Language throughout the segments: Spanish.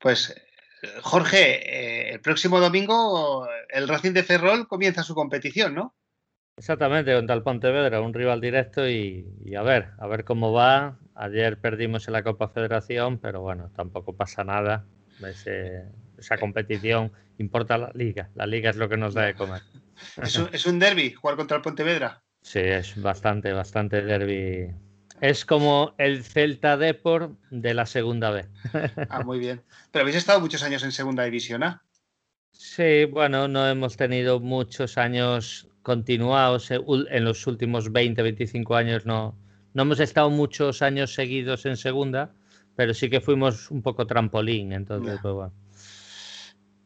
Pues Jorge, eh, el próximo domingo el Racing de Ferrol comienza su competición, ¿no? Exactamente, contra el Pontevedra, un rival directo y, a ver, a ver cómo va. Ayer perdimos en la Copa Federación, pero bueno, tampoco pasa nada. esa competición importa la liga. La liga es lo que nos da de comer. ¿Es un, es un derby jugar contra el Pontevedra? Sí, es bastante, bastante derby es como el Celta Deport de la segunda B. Ah, muy bien. Pero habéis estado muchos años en segunda división A. Sí, bueno, no hemos tenido muchos años continuados. Eh, en los últimos 20, 25 años no, no hemos estado muchos años seguidos en segunda, pero sí que fuimos un poco trampolín. Entonces, pues bueno.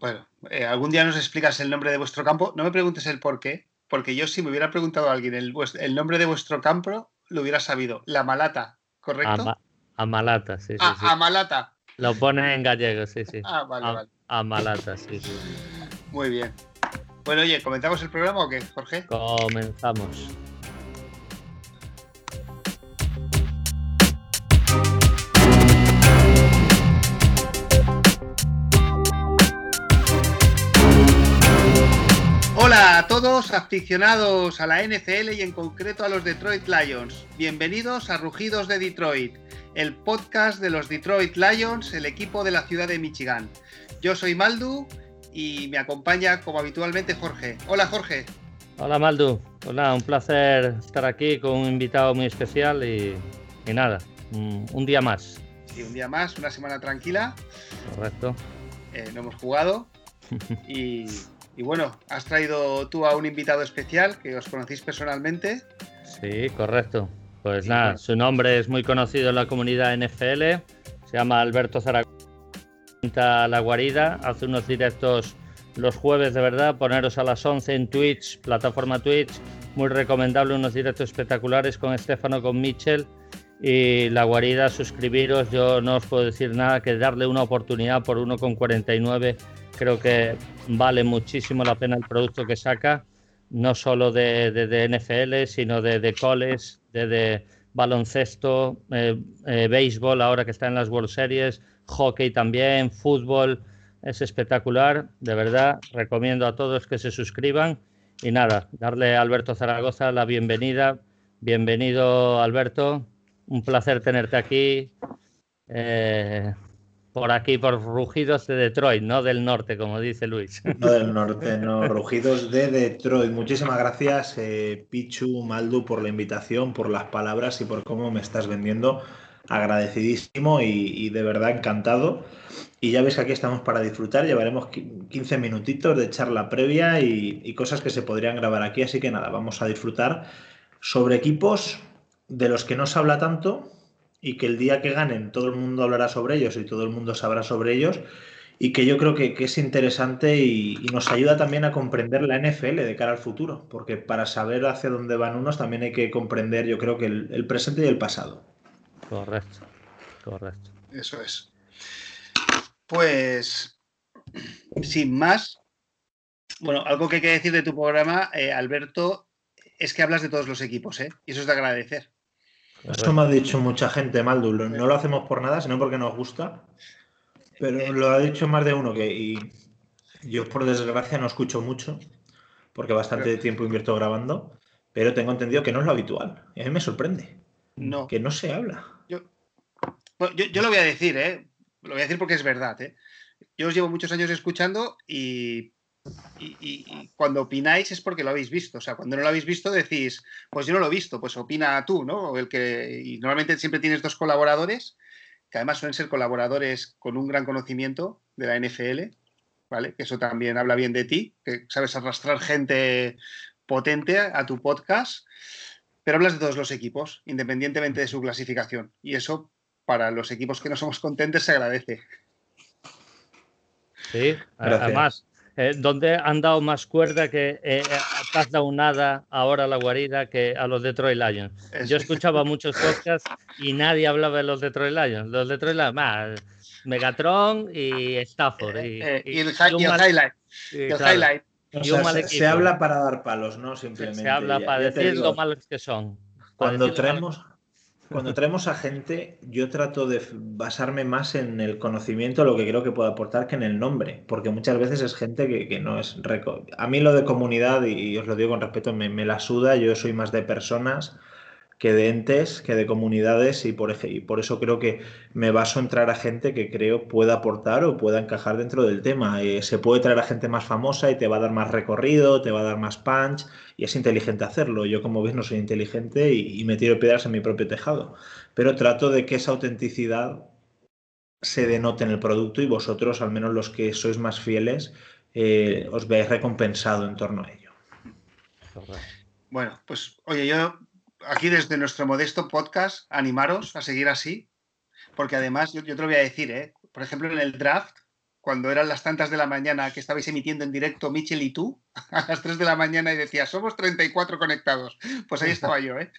Bueno, eh, algún día nos explicas el nombre de vuestro campo. No me preguntes el por qué, porque yo si me hubiera preguntado a alguien el, el nombre de vuestro campo, lo hubiera sabido. La malata, ¿correcto? amalata, sí, sí, ah, Amalata. Lo pone en gallego, sí, sí. Ah, vale, vale. Amalata, sí, sí. Muy bien. Bueno, oye, ¿comenzamos el programa o qué, Jorge? Comenzamos. A todos aficionados a la NFL y en concreto a los Detroit Lions. Bienvenidos a Rugidos de Detroit, el podcast de los Detroit Lions, el equipo de la ciudad de Michigan. Yo soy Maldu y me acompaña como habitualmente Jorge. Hola Jorge. Hola Maldu. Hola, un placer estar aquí con un invitado muy especial y, nada, un, día más. Sí, un día más, una semana tranquila. Correcto. Eh, no hemos jugado y y bueno, has traído tú a un invitado especial que os conocéis personalmente. Sí, correcto. Pues nada, su nombre es muy conocido en la comunidad NFL. Se llama Alberto Zaragoza. La guarida, hace unos directos los jueves de verdad, poneros a las 11 en Twitch, plataforma Twitch, muy recomendable, unos directos espectaculares con Estefano, con Mitchell y la guarida, suscribiros, yo no os puedo decir nada que darle una oportunidad por 1,49 Creo que vale muchísimo la pena el producto que saca, no solo de, de, NFL, sino de, de coles, de, baloncesto, eh, eh, béisbol, ahora que está en las World Series, hockey también, fútbol. Es espectacular, de verdad. Recomiendo a todos que se suscriban. Y nada, darle a Alberto Zaragoza la bienvenida. Bienvenido, Alberto. Un placer tenerte aquí. Eh, por aquí, por Rugidos de Detroit, no del norte, como dice Luis. No del norte, no, Rugidos de Detroit. Muchísimas gracias, eh, Pichu, Maldu, por la invitación, por las palabras y por cómo me estás vendiendo. Agradecidísimo y, de verdad encantado. Y ya ves que aquí estamos para disfrutar. Llevaremos 15 minutitos de charla previa y cosas que se podrían grabar aquí. Así que nada, vamos a disfrutar sobre equipos de los que no se habla tanto, y que el día que ganen todo el mundo hablará sobre ellos y todo el mundo sabrá sobre ellos y que yo creo que, es interesante y, nos ayuda también a comprender la NFL de cara al futuro, porque para saber hacia dónde van unos también hay que comprender yo creo que el, presente y el pasado. Correcto, correcto. Eso es. Pues, sin más, bueno, algo que hay que decir de tu programa, eh, Alberto, es que hablas de todos los equipos, ¿eh? Y eso es de agradecer. Eso me ha dicho mucha gente, Maldu. No lo hacemos por nada, sino porque nos gusta. Pero lo ha dicho más de uno que y yo por desgracia no escucho mucho, porque bastante tiempo invierto grabando, pero tengo entendido que no es lo habitual. Y a mí me sorprende. No. Que no se habla. Yo, yo, lo voy a decir, ¿eh? Lo voy a decir porque es verdad, ¿eh? Yo os llevo muchos años escuchando y y, cuando opináis es porque lo habéis visto. O sea, cuando no lo habéis visto decís, pues yo no lo he visto, pues opina tú, ¿no? El que, y normalmente siempre tienes dos colaboradores, que además suelen ser colaboradores con un gran conocimiento de la NFL, ¿vale? Que eso también habla bien de ti, que sabes arrastrar gente potente a tu podcast, pero hablas de todos los equipos, independientemente de su clasificación. Y eso, para los equipos que no somos contentes, se agradece. Sí, además eh, donde han dado más cuerda que eh, has dado nada ahora a la guarida que a los Detroit Lions. Yo escuchaba muchos podcasts y nadie hablaba de los Detroit Lions. Los Detroit Lions, más Megatron y Stafford. Y, eh, el, highlight. se, habla para dar palos, ¿no? Simplemente. Se, habla para decir lo malos que son. Cuando traemos, cuando traemos a gente, yo trato de basarme más en el conocimiento, lo que creo que puede aportar, que en el nombre, porque muchas veces es gente que, no es... A mí lo de comunidad, y, os lo digo con respeto, me, me la suda, yo soy más de personas que de entes, que de comunidades y por, y por eso creo que me baso en traer a gente que creo pueda aportar o pueda encajar dentro del tema. Eh, se puede traer a gente más famosa y te va a dar más recorrido, te va a dar más punch y es inteligente hacerlo. Yo como ves no soy inteligente y, me tiro piedras en mi propio tejado, pero trato de que esa autenticidad se denote en el producto y vosotros, al menos los que sois más fieles, eh, os veáis recompensado en torno a ello. Bueno, pues oye, yo aquí desde nuestro modesto podcast, animaros a seguir así, porque además yo, te lo voy a decir, ¿eh? por ejemplo, en el draft, cuando eran las tantas de la mañana que estabais emitiendo en directo Michel y tú, a las 3 de la mañana y decía, somos 34 conectados. Pues ahí estaba yo, ¿eh?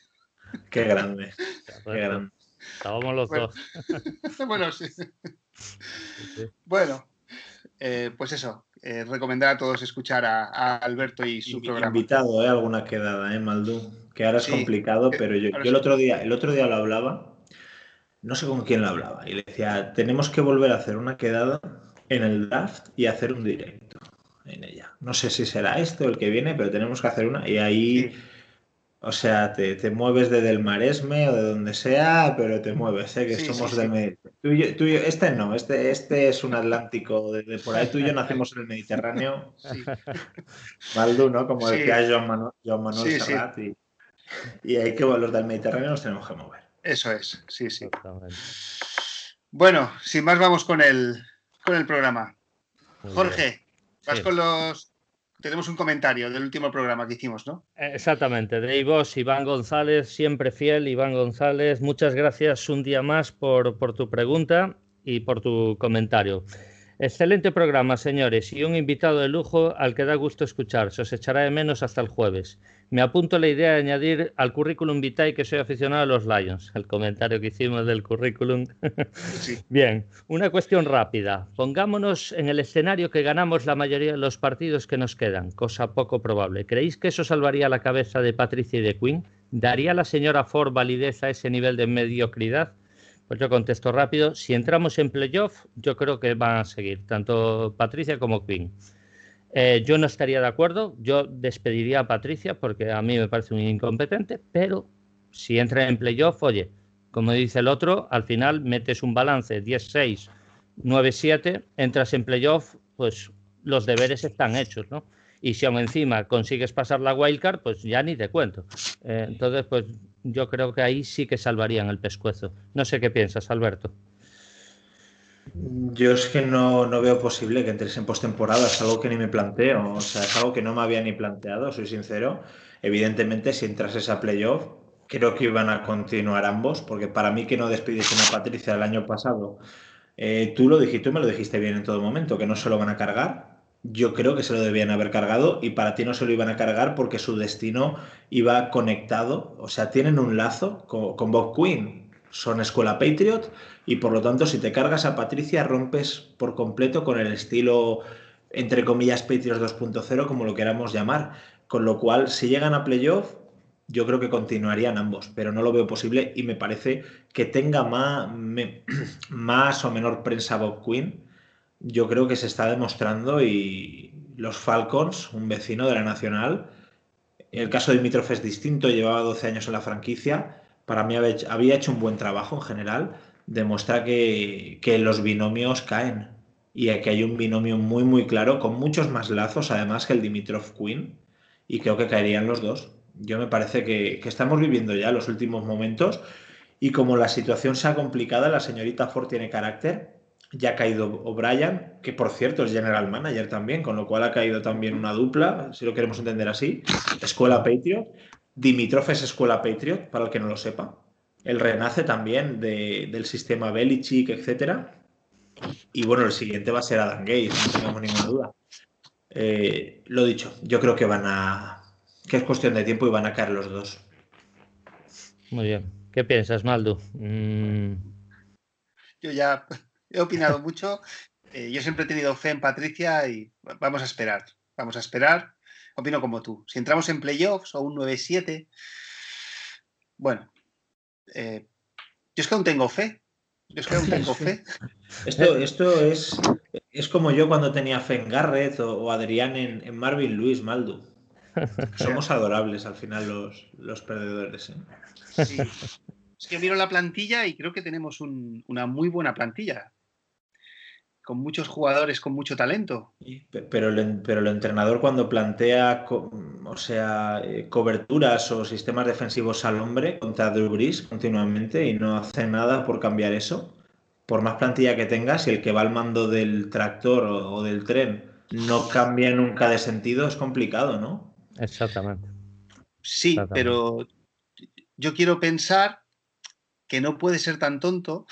Qué grande. Qué grande. Estábamos los dos. bueno, sí. Bueno, eh, pues eso, eh, recomendar a todos escuchar a, Alberto y su programa. Invitado, ¿eh? Alguna quedada, ¿eh, Maldú? Que ahora es complicado, pero yo, el, otro día, el otro día lo hablaba, no sé con quién lo hablaba, y le decía, tenemos que volver a hacer una quedada en el draft y hacer un directo en ella. No sé si será este o el que viene, pero tenemos que hacer una. Y ahí... O sea, te, te, mueves desde el Maresme o de donde sea, pero te mueves, ¿eh? que somos del Mediterráneo. Tú, este no, este, este es un Atlántico. Desde por ahí tú y yo nacimos en el Mediterráneo. Maldu, ¿no? Como decía Joan Manuel, Joan Manuel Serrat. Y, y ahí que los del Mediterráneo nos tenemos que mover. Eso es, sí, sí. Bueno, sin más vamos con el, con el programa. Jorge, vas con los tenemos un comentario del último programa que hicimos, ¿no? Exactamente, de vos, Iván González, siempre fiel, Iván González, muchas gracias un día más por, por tu pregunta y por tu comentario. Excelente programa, señores, y un invitado de lujo al que da gusto escuchar. Se os echará de menos hasta el jueves. Me apunto la idea de añadir al currículum vitae que soy aficionado a los Lions, el comentario que hicimos del currículum. Bien, una cuestión rápida. Pongámonos en el escenario que ganamos la mayoría de los partidos que nos quedan, cosa poco probable. ¿Creéis que eso salvaría la cabeza de Patricia y de Quinn? ¿Daría la señora Ford validez a ese nivel de mediocridad? Pues yo contesto rápido. Si entramos en playoff, yo creo que van a seguir, tanto Patricia como Quinn. Eh, yo no estaría de acuerdo, yo despediría a Patricia porque a mí me parece un incompetente, pero si entra en playoff, oye, como dice el otro, al final metes un balance 10-6, 9-7, entras en playoff, pues los deberes están hechos, ¿no? Y si aún encima consigues pasar la wildcard, pues ya ni te cuento. Eh, entonces, pues yo creo que ahí sí que salvarían el pescuezo. No sé qué piensas, Alberto. Yo es que no, veo posible que entres en postemporada, es algo que ni me planteo, o sea, es algo que no me había ni planteado, soy sincero. Evidentemente, si entras a playoff, creo que iban a continuar ambos, porque para mí que no despidiesen a Patricia el año pasado, eh, tú lo dijiste, tú me lo dijiste bien en todo momento, que no se lo van a cargar. Yo creo que se lo debían haber cargado y para ti no se lo iban a cargar porque su destino iba conectado, o sea, tienen un lazo con, Bob Quinn, son escuela Patriot y por lo tanto si te cargas a Patricia rompes por completo con el estilo entre comillas Patriots 2.0 como lo queramos llamar, con lo cual si llegan a playoff yo creo que continuarían ambos, pero no lo veo posible y me parece que tenga más, más o menor prensa Bob Quinn. Yo creo que se está demostrando y los Falcons, un vecino de la Nacional, el caso de Dimitrov es distinto, llevaba 12 años en la franquicia, para mí había hecho un buen trabajo en general, demuestra que, los binomios caen y que hay un binomio muy muy claro con muchos más lazos además que el Dimitrov Queen y creo que caerían los dos. Yo me parece que, estamos viviendo ya los últimos momentos y como la situación se ha complicado, la señorita Ford tiene carácter, ya ha caído O'Brien, que por cierto es general manager también, con lo cual ha caído también una dupla, si lo queremos entender así, Escuela Patriot, Dimitrov es escuela Patriot, para el que no lo sepa. Él renace también del sistema Belichick, etc. Y bueno, el siguiente va a ser Adam Gates, no tenemos ninguna duda. Eh, lo dicho, yo creo que van a. que es cuestión de tiempo y van a caer los dos. Muy bien. ¿Qué piensas, Maldo? Mm. Yo ya he opinado mucho. Eh, yo siempre he tenido fe en Patricia y vamos a esperar. Vamos a esperar opino como tú. Si entramos en playoffs o un 9-7, bueno, eh, es que aún tengo fe. Yo es que aún tengo fe. Esto, esto es, es como yo cuando tenía fe en Garrett o, Adrián en, Marvin Luis Maldo. Somos adorables al final los, los perdedores. ¿eh? Sí. Es que miro la plantilla y creo que tenemos una muy buena plantilla con muchos jugadores con mucho talento. Pero el, pero el entrenador cuando plantea o sea, eh, coberturas o sistemas defensivos al hombre contra Drew Brees continuamente y no hace nada por cambiar eso, por más plantilla que tengas, y el que va al mando del tractor o, del tren no cambia nunca de sentido, es complicado, ¿no? Exactamente. Sí, pero yo quiero pensar que no puede ser tan tonto,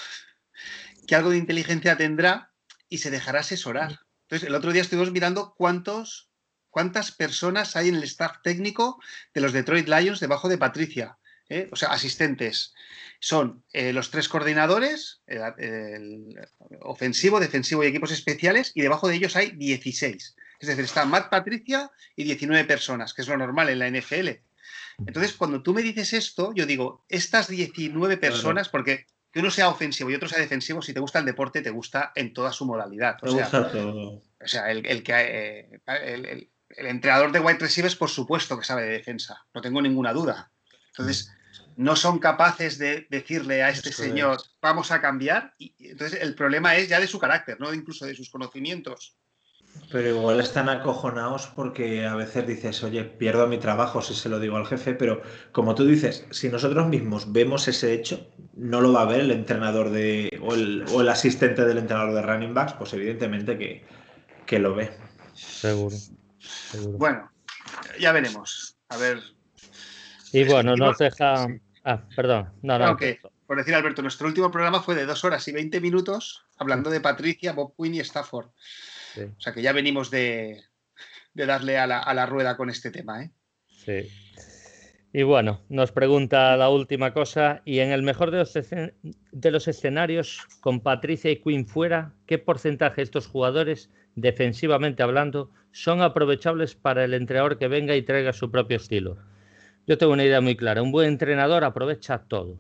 que algo de inteligencia tendrá y se dejará asesorar. Entonces, el otro día estuvimos mirando cuántos, cuántas personas hay en el staff técnico de los Detroit Lions debajo de Patricia, ¿eh? o sea, asistentes. Son eh, los tres coordinadores, el, ofensivo, defensivo y equipos especiales, y debajo de ellos hay 16. Es decir, está Matt Patricia y 19 personas, que es lo normal en la NFL. Entonces, cuando tú me dices esto, yo digo, estas 19 personas, porque que uno sea ofensivo y otro sea defensivo, si te gusta el deporte, te gusta en toda su modalidad. O sea, O sea, el, que, eh, el, entrenador de wide receivers, por supuesto que sabe de defensa, no tengo ninguna duda. Entonces, no son capaces de decirle a este señor, vamos a cambiar. Y, entonces, el problema es ya de su carácter, no incluso de sus conocimientos. Pero igual están acojonados porque a veces dices, oye, pierdo mi trabajo si se lo digo al jefe, pero como tú dices, si nosotros mismos vemos ese hecho, no lo va a ver el entrenador de, o el, asistente del entrenador de running backs, pues evidentemente que, lo ve. Seguro, Bueno, ya veremos. A ver. Y bueno, nos deja. Ah, perdón. No, no. Por decir, Alberto, nuestro último programa fue de dos horas y veinte minutos hablando de Patricia, Bob Quinn y Stafford. O sea que ya venimos de, darle a la, rueda con este tema. ¿eh? Sí. Y bueno, nos pregunta la última cosa, y en el mejor de los, de los escenarios, con Patricia y Quinn fuera, ¿qué porcentaje de estos jugadores, defensivamente hablando, son aprovechables para el entrenador que venga y traiga su propio estilo? Yo tengo una idea muy clara, un buen entrenador aprovecha todo.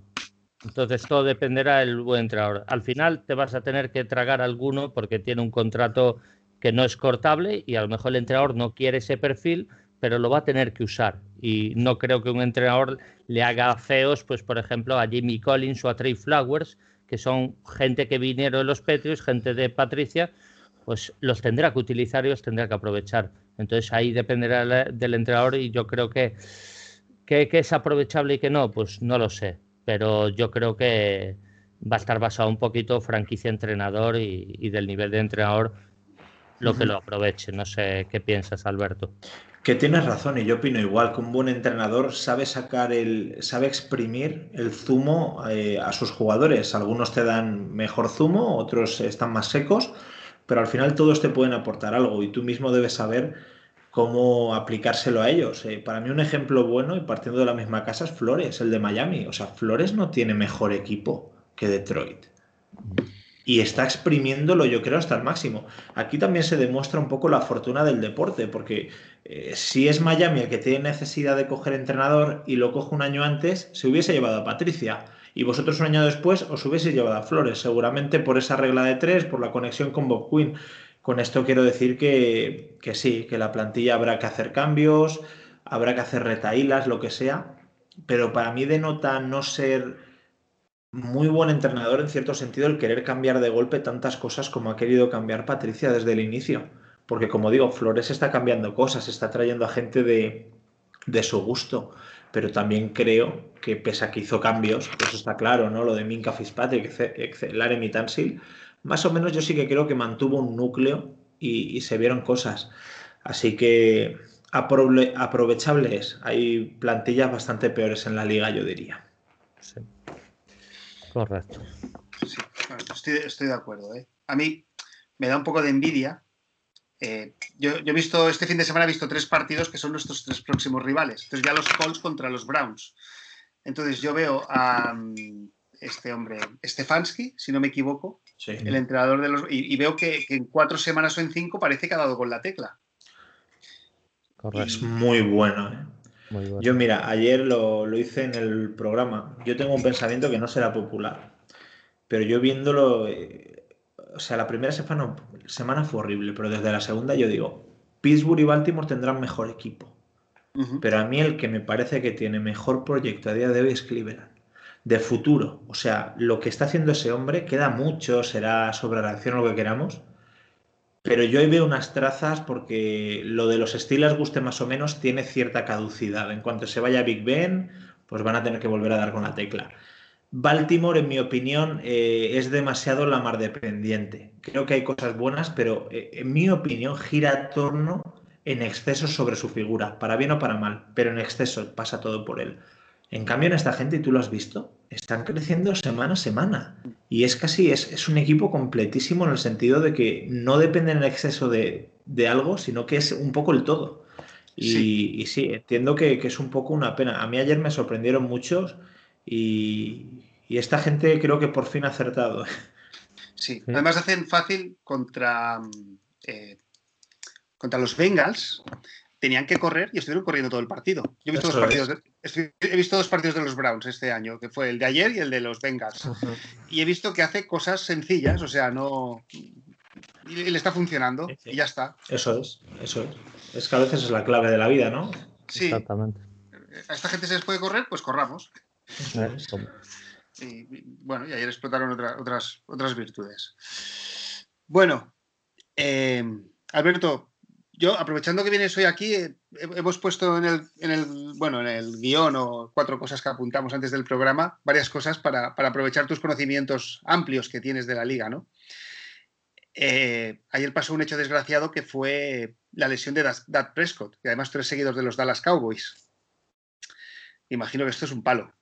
Entonces todo dependerá del buen entrenador. Al final te vas a tener que tragar alguno porque tiene un contrato que no es cortable y a lo mejor el entrenador no quiere ese perfil, pero lo va a tener que usar. Y no creo que un entrenador le haga feos, pues por ejemplo, a Jimmy Collins o a Trey Flowers, que son gente que vinieron de los Patriots, gente de Patricia, pues los tendrá que utilizar y los tendrá que aprovechar. Entonces ahí dependerá del entrenador y yo creo que, que, es aprovechable y que no, pues no lo sé. Pero yo creo que va a estar basado un poquito franquicia entrenador y, y del nivel de entrenador lo que lo aproveche. No sé qué piensas, Alberto. Que tienes razón, y yo opino igual, que un buen entrenador sabe sacar el, sabe exprimir el zumo eh, a sus jugadores. Algunos te dan mejor zumo, otros están más secos, pero al final todos te pueden aportar algo y tú mismo debes saber cómo aplicárselo a ellos. Eh, para mí un ejemplo bueno y partiendo de la misma casa es Flores, el de Miami. O sea, Flores no tiene mejor equipo que Detroit y está exprimiéndolo yo creo hasta el máximo. Aquí también se demuestra un poco la fortuna del deporte, porque eh, si es Miami el que tiene necesidad de coger entrenador y lo coge un año antes, se hubiese llevado a Patricia. Y vosotros un año después os hubiese llevado a Flores, seguramente por esa regla de tres, por la conexión con Bob Quinn. Con esto quiero decir que, que sí, que la plantilla habrá que hacer cambios, habrá que hacer retaílas, lo que sea, pero para mí denota no ser muy buen entrenador en cierto sentido el querer cambiar de golpe tantas cosas como ha querido cambiar Patricia desde el inicio. Porque como digo, Flores está cambiando cosas, está trayendo a gente de, de su gusto. Pero también creo que pese a que hizo cambios, eso está claro, ¿no? Lo de Minka Fitzpatrick, Laremy Tansil, más o menos yo sí que creo que mantuvo un núcleo y, se vieron cosas. Así que aprovechables. Hay plantillas bastante peores en la liga, yo diría. Sí. Correcto. Sí, estoy, de acuerdo. ¿eh? A mí me da un poco de envidia. Eh, yo, he visto, este fin de semana he visto tres partidos que son nuestros tres próximos rivales. Entonces ya los Colts contra los Browns. Entonces yo veo a mm, este hombre, Stefanski, si no me equivoco, el entrenador de los... Y, veo que, en cuatro semanas o en cinco parece que ha dado con la tecla. Correcto. Es muy bueno. ¿eh? Yo, mira, ayer lo, lo, hice en el programa. Yo tengo un pensamiento que no será popular, pero yo viéndolo, eh, o sea, la primera semana, semana fue horrible, pero desde la segunda yo digo, Pittsburgh y Baltimore tendrán mejor equipo. Pero a mí el que me parece que tiene mejor proyecto a día de hoy es Cleveland. De futuro. O sea, lo que está haciendo ese hombre queda mucho, será sobre reacción o lo que queramos. Pero yo ahí veo unas trazas porque lo de los Steelers, guste más o menos, tiene cierta caducidad. En cuanto se vaya Big Ben, pues van a tener que volver a dar con la tecla. Baltimore, en mi opinión, eh, es demasiado la mar dependiente. Creo que hay cosas buenas, pero eh, en mi opinión gira torno en exceso sobre su figura, para bien o para mal, pero en exceso pasa todo por él. En cambio, en esta gente, y tú lo has visto, están creciendo semana a semana. Y es casi, es, un equipo completísimo en el sentido de que no depende en exceso de, algo, sino que es un poco el todo. Y sí, entiendo que, es un poco una pena. A mí ayer me sorprendieron muchos y, esta gente creo que por fin ha acertado. Sí, además hacen fácil contra eh, contra los Bengals, tenían que correr y estuvieron corriendo todo el partido. Yo he visto, dos partidos, de, he visto dos partidos de los Browns este año, que fue el de ayer y el de los Bengals. Y he visto que hace cosas sencillas, o sea, no... Y le está funcionando y ya está. Eso es, eso es. Es que a veces es la clave de la vida, ¿no? Sí. Exactamente. A esta gente se les puede correr, pues corramos. Y, bueno, y ayer explotaron otras, otras virtudes. Bueno, eh, Alberto, yo, aprovechando que vienes hoy aquí, eh, hemos puesto en el, bueno, en el guion o cuatro cosas que apuntamos antes del programa, varias cosas para, aprovechar tus conocimientos amplios que tienes de la liga, ¿no? Eh, ayer pasó un hecho desgraciado que fue la lesión de Dad Prescott, que además tú eres seguidor de los Dallas Cowboys. Imagino que esto es un palo.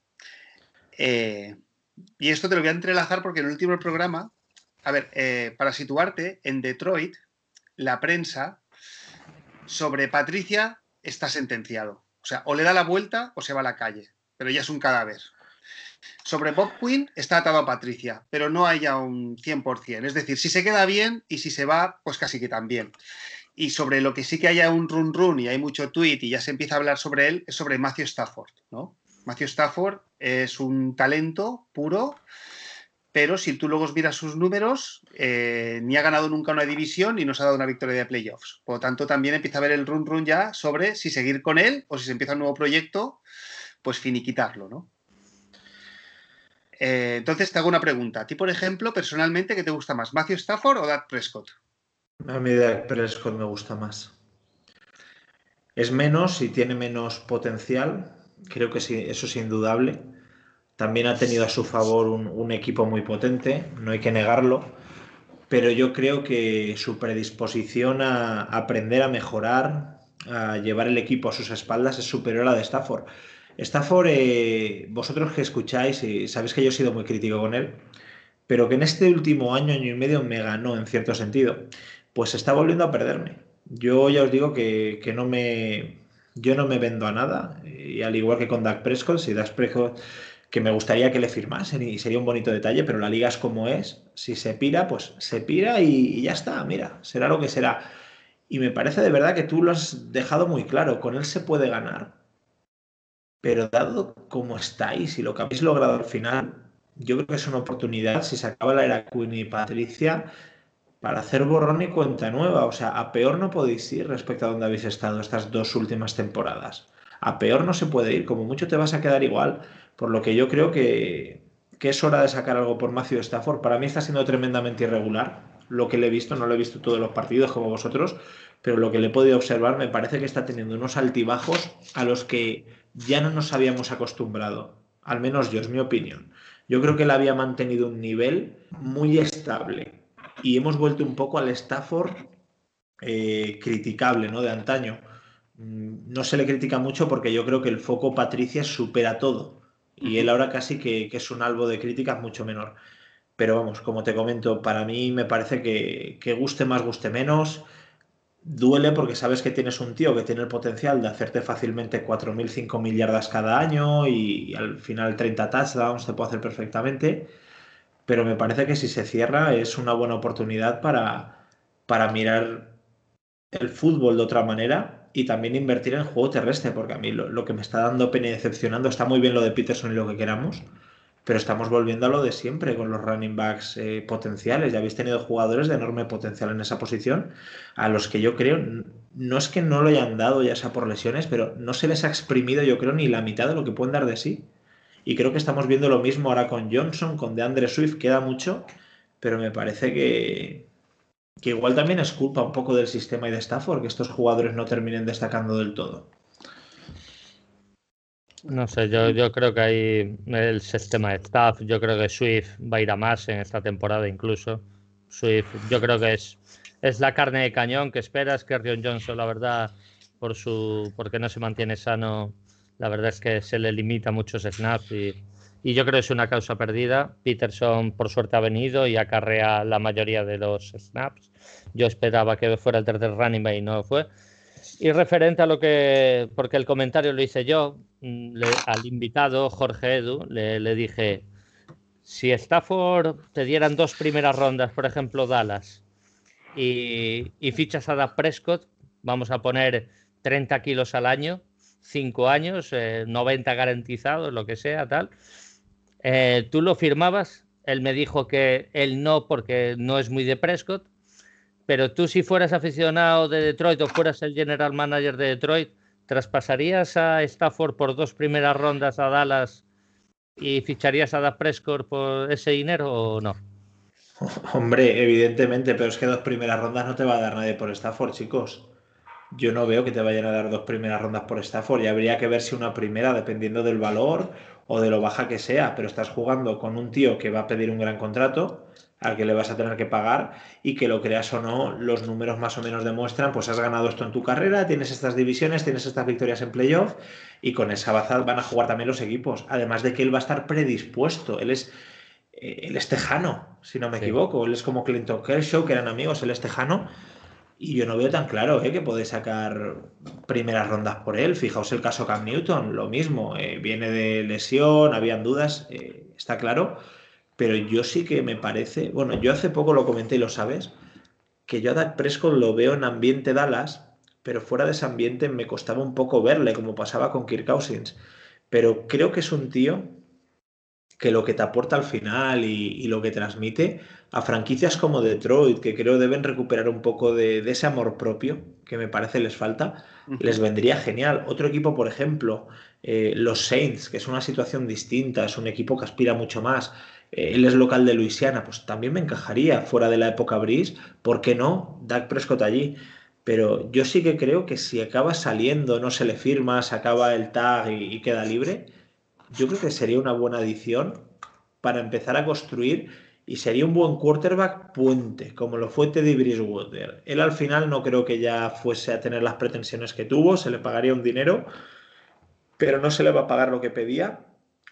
Eh, y esto te lo voy a entrelazar porque en el último programa, a ver, para situarte, en Detroit, la prensa sobre Patricia está sentenciado. O sea, o le da la vuelta o se va a la calle, pero ya es un cadáver. Sobre Bob Quinn está atado a Patricia, pero no hay ya un 100%. Es decir, si se queda bien y si se va, pues casi que también. Y sobre lo que sí que haya un run run y hay mucho tweet y ya se empieza a hablar sobre él, es sobre Matthew Stafford, ¿no? Matthew Stafford es un talento puro, pero si tú luego miras sus números, eh, ni ha ganado nunca una división ni nos ha dado una victoria de playoffs. Por lo tanto, también empieza a ver el run run ya sobre si seguir con él o si se empieza un nuevo proyecto, pues finiquitarlo, ¿no? Eh, entonces te hago una pregunta. A ti, por ejemplo, personalmente, ¿qué te gusta más, Matthew Stafford o Dak Prescott? A mí Dak Prescott me gusta más. Es menos y tiene menos potencial, creo que sí, eso es indudable también ha tenido a su favor un, equipo muy potente, no hay que negarlo, pero yo creo que su predisposición a aprender a mejorar, a llevar el equipo a sus espaldas es superior a la de Stafford. Stafford, eh, vosotros que escucháis, y sabéis que yo he sido muy crítico con él, pero que en este último año, año y medio me ganó en cierto sentido, pues está volviendo a perderme. Yo ya os digo que, no me, yo no me vendo a nada, y al igual que con Dak Prescott, si Dak Prescott que me gustaría que le firmasen y sería un bonito detalle, pero la liga es como es. Si se pira, pues se pira y, ya está, mira, será lo que será. Y me parece de verdad que tú lo has dejado muy claro, con él se puede ganar. Pero dado como estáis y lo que habéis logrado al final, yo creo que es una oportunidad, si se acaba la era Queen Patricia, para hacer borrón y cuenta nueva. O sea, a peor no podéis ir respecto a donde habéis estado estas dos últimas temporadas. A peor no se puede ir, como mucho te vas a quedar igual. Por lo que yo creo que, es hora de sacar algo por Matthew Stafford. Para mí está siendo tremendamente irregular lo que le he visto, no lo he visto todos los partidos como vosotros, pero lo que le he podido observar me parece que está teniendo unos altibajos a los que ya no nos habíamos acostumbrado, al menos yo, es mi opinión. Yo creo que él había mantenido un nivel muy estable y hemos vuelto un poco al Stafford eh, criticable, ¿no? De antaño. Mm, no se le critica mucho porque yo creo que el foco Patricia supera todo y él ahora casi que, es un albo de críticas mucho menor. Pero vamos, como te comento, para mí me parece que, guste más, guste menos. Duele porque sabes que tienes un tío que tiene el potencial de hacerte fácilmente 4.000, 5.000 yardas cada año y, al final 30 touchdowns te puede hacer perfectamente. Pero me parece que si se cierra es una buena oportunidad para, para mirar el fútbol de otra manera y también invertir en juego terrestre, porque a mí lo, que me está dando pena y decepcionando, está muy bien lo de Peterson y lo que queramos, pero estamos volviendo a lo de siempre con los running backs eh, potenciales. Ya habéis tenido jugadores de enorme potencial en esa posición, a los que yo creo, no es que no lo hayan dado ya sea por lesiones, pero no se les ha exprimido yo creo ni la mitad de lo que pueden dar de sí. Y creo que estamos viendo lo mismo ahora con Johnson, con DeAndre Swift, queda mucho, pero me parece que, que igual también es culpa un poco del sistema y de Stafford que estos jugadores no terminen destacando del todo. No sé, yo, creo que hay el sistema de staff, yo creo que Swift va a ir a más en esta temporada incluso. Swift, yo creo que es, es la carne de cañón que esperas que Rion Johnson, la verdad, por su porque no se mantiene sano, la verdad es que se le limita muchos snaps y, y yo creo que es una causa perdida. Peterson, por suerte, ha venido y acarrea la mayoría de los snaps. Yo esperaba que fuera el tercer running back y no fue. Y referente a lo que, porque el comentario lo hice yo, mm, al invitado Jorge Edu, le, dije, si Stafford te dieran dos primeras rondas, por ejemplo Dallas, y, fichas a Dak Prescott, vamos a poner 30 kilos al año, 5 años, 90 eh, garantizados, lo que sea, tal, eh, ¿tú lo firmabas? Él me dijo que él no, porque no es muy de Prescott, pero tú si fueras aficionado de Detroit o fueras el general manager de Detroit, ¿traspasarías a Stafford por dos primeras rondas a Dallas y ficharías a Da Prescott por ese dinero o no? Hombre, evidentemente, pero es que dos primeras rondas no te va a dar nadie por Stafford, chicos. Yo no veo que te vayan a dar dos primeras rondas por Stafford y habría que ver si una primera, dependiendo del valor o de lo baja que sea, pero estás jugando con un tío que va a pedir un gran contrato al que le vas a tener que pagar y que lo creas o no, los números más o menos demuestran, pues has ganado esto en tu carrera, tienes estas divisiones, tienes estas victorias en playoff y con esa baza van a jugar también los equipos. Además de que él va a estar predispuesto, él es, eh, él es tejano, si no me equivoco, él es como Clinton Kershaw, que eran amigos, él es tejano. Y yo no veo tan claro eh, que podéis sacar primeras rondas por él. Fijaos el caso Cam Newton, lo mismo. Eh, viene de lesión, habían dudas, está claro pero yo sí que me parece, bueno, yo hace poco lo comenté y lo sabes, que yo a Dak Prescott lo veo en ambiente Dallas, pero fuera de ese ambiente me costaba un poco verle, como pasaba con Kirk Cousins. Pero creo que es un tío que lo que te aporta al final y, lo que transmite a franquicias como Detroit, que creo deben recuperar un poco de, ese amor propio que me parece les falta, les vendría genial. Otro equipo, por ejemplo, eh, los Saints, que es una situación distinta, es un equipo que aspira mucho más. Eh, él es local de Luisiana, pues también me encajaría fuera de la época Breeze, ¿por qué no? Dak Prescott allí. Pero yo sí que creo que si acaba saliendo, no se le firma, se acaba el tag y, queda libre, yo creo que sería una buena adición para empezar a construir y sería un buen quarterback puente, como lo fue Teddy Bridgewater. Él al final no creo que ya fuese a tener las pretensiones que tuvo, se le pagaría un dinero, pero no se le va a pagar lo que pedía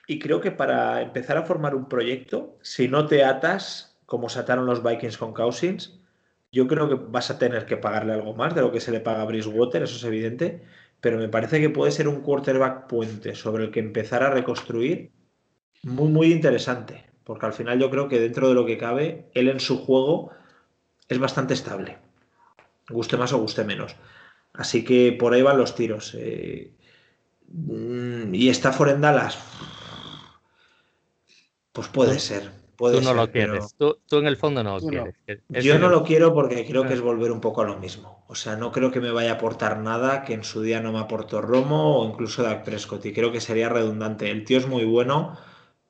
y creo que para empezar a formar un proyecto, si no te atas, como se ataron los Vikings con Cousins, yo creo que vas a tener que pagarle algo más de lo que se le paga a Bridgewater, eso es evidente, pero me parece que puede ser un quarterback puente sobre el que empezar a reconstruir muy, muy interesante, porque al final yo creo que dentro de lo que cabe, él en su juego es bastante estable, guste más o guste menos. Así que por ahí van los tiros. Eh, mm, y está en Dallas pues puede ser. Puede tú no lo quieres. Tú, en el fondo no lo quieres. Yo no lo quiero porque creo que es volver un poco a lo mismo. O sea, no creo que me vaya a aportar nada que en su día no me aportó Romo o incluso Dak Prescott. Y creo que sería redundante. El tío es muy bueno,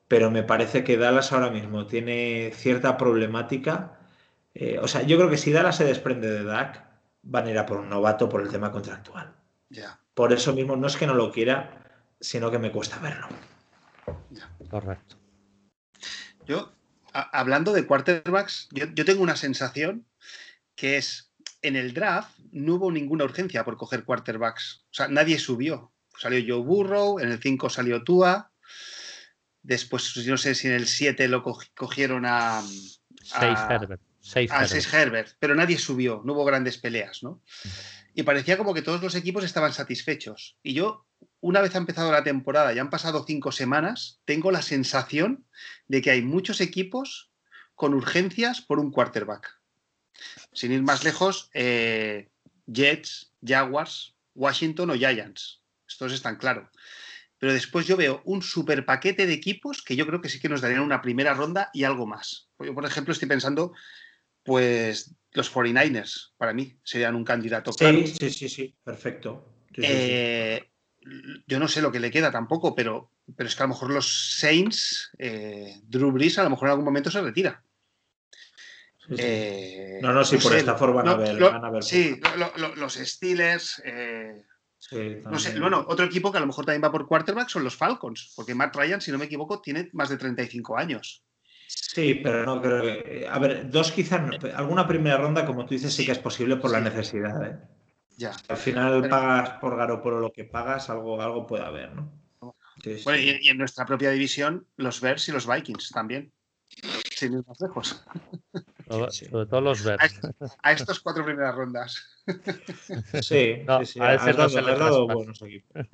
pero me parece que Dallas ahora mismo tiene cierta problemática. Eh, o sea, yo creo que si Dallas se desprende de Dak, van a ir a por un novato por el tema contractual. Ya. Por eso mismo no es que no lo quiera, sino que me cuesta verlo. Correcto. Yo, hablando de quarterbacks, yo, tengo una sensación que es, en el draft no hubo ninguna urgencia por coger quarterbacks. O sea, nadie subió. Salió Joe Burrow, en el 5 salió Tua, después no sé si en el 7 lo cogieron a... 6 Herbert. a 6 Herbert, pero nadie subió, no hubo grandes peleas, ¿no? Y parecía como que todos los equipos estaban satisfechos. Y yo una vez ha empezado la temporada y han pasado cinco semanas, tengo la sensación de que hay muchos equipos con urgencias por un quarterback. Sin ir más lejos, eh, Jets, Jaguars, Washington o Giants. Estos están claros. Pero después yo veo un super paquete de equipos que yo creo que sí que nos darían una primera ronda y algo más. Yo, por ejemplo, estoy pensando, pues, los 49ers, para mí, serían un candidato claro. Sí, sí, sí, sí, perfecto. Eh, yo no sé lo que le queda tampoco, pero, pero es que a lo mejor los Saints, eh, Drew Brees, a lo mejor en algún momento se retira. Eh, no, no, sí, por esta forma van, a ver, Sí, los Steelers. no sé, bueno, otro equipo que a lo mejor también va por quarterback son los Falcons, porque Matt Ryan, si no me equivoco, tiene más de 35 años. Sí, pero no creo que. A ver, dos quizás. Alguna primera ronda, como tú dices, sí que es posible por la necesidad. ¿eh? Al final pagas por Garopolo lo que pagas, algo, algo puede haber, ¿no? bueno, y, en nuestra propia división, los Bears y los Vikings también. Sin ir más lejos. Sobre todo los Bears. A, estos cuatro primeras rondas. Sí, sí, sí. A has dado, buenos equipos.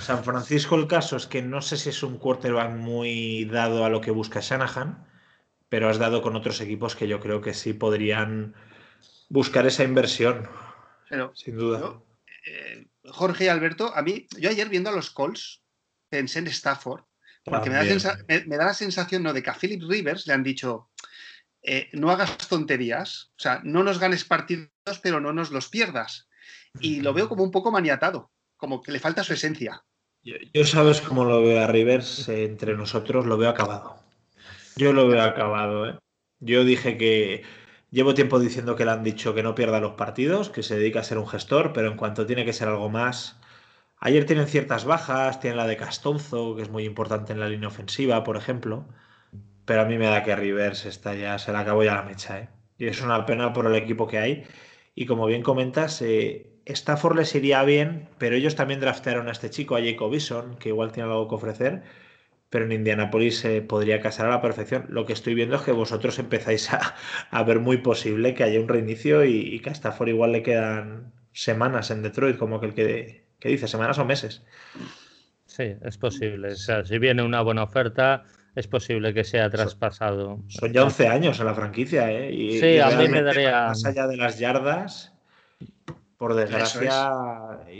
San Francisco, el caso es que no sé si es un quarterback muy dado a lo que busca Shanahan, pero has dado con otros equipos que yo creo que sí podrían buscar esa inversión. Pero, Sin duda. Eh, Jorge y Alberto, a mí, yo ayer viendo a los Colts, pensé en Stafford, porque me da, la sensación ¿no? de que a Philip Rivers le han dicho, eh, no hagas tonterías, o sea, no nos ganes partidos, pero no nos los pierdas. Y lo veo como un poco maniatado, como que le falta su esencia. Yo, sabes cómo lo veo a Rivers eh, entre nosotros, lo veo acabado. Yo lo veo acabado. ¿eh? Yo dije que Llevo tiempo diciendo que le han dicho que no pierda los partidos, que se dedica a ser un gestor, pero en cuanto tiene que ser algo más. Ayer tienen ciertas bajas, tienen la de Castonzo, que es muy importante en la línea ofensiva, por ejemplo. Pero a mí me da que Rivers está ya, se le acabó ya la mecha, ¿eh? Y es una pena por el equipo que hay. Y como bien comentas, eh, Stafford les iría bien, pero ellos también draftearon a este chico, a Jacob Bison, que igual tiene algo que ofrecer pero en Indianapolis se podría casar a la perfección. Lo que estoy viendo es que vosotros empezáis a, ver muy posible que haya un reinicio y, que a Stafford igual le quedan semanas en Detroit, como que el que, dice, semanas o meses. Sí, es posible. O sea, si viene una buena oferta, es posible que sea traspasado. Son ya 11 años en la franquicia, ¿eh? Y, sí, a mí me daría. Más allá de las yardas, por desgracia,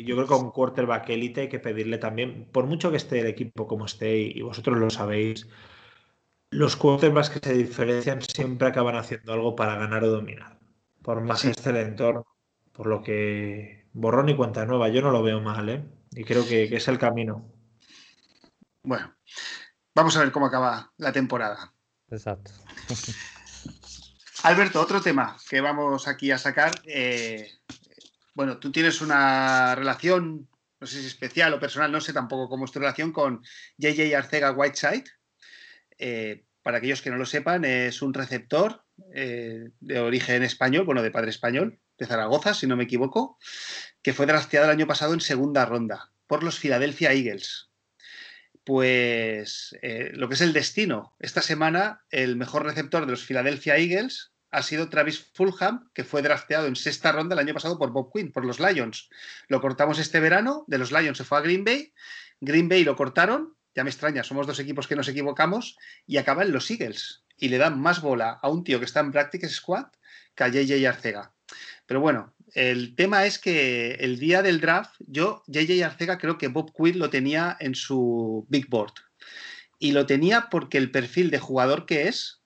yo creo que con quarterback élite hay que pedirle también, por mucho que esté el equipo como esté, y vosotros lo sabéis, los quarterbacks que se diferencian siempre acaban haciendo algo para ganar o dominar. Por más excelente por lo que borrón y cuenta nueva, yo no lo veo mal, ¿eh? Y creo que, que es el camino. Bueno, vamos a ver cómo acaba la temporada. Exacto. Alberto, otro tema que vamos aquí a sacar. Eh, bueno, tú tienes una relación, no sé si especial o personal, no sé tampoco cómo es tu relación con JJ Arcega Whiteside. Eh, para aquellos que no lo sepan, es un receptor eh, de origen español, bueno, de padre español, de Zaragoza, si no me equivoco, que fue drafteado el año pasado en segunda ronda por los Philadelphia Eagles. Pues eh, lo que es el destino, esta semana el mejor receptor de los Philadelphia Eagles ha sido Travis Fulham, que fue drafteado en sexta ronda el año pasado por Bob Quinn, por los Lions. Lo cortamos este verano, de los Lions se fue a Green Bay, Green Bay lo cortaron, ya me extraña, somos dos equipos que nos equivocamos, y acaban los Eagles. Y le dan más bola a un tío que está en Practice Squad que a JJ Arcega. Pero bueno, el tema es que el día del draft, yo, JJ Arcega, creo que Bob Quinn lo tenía en su big board. Y lo tenía porque el perfil de jugador que es,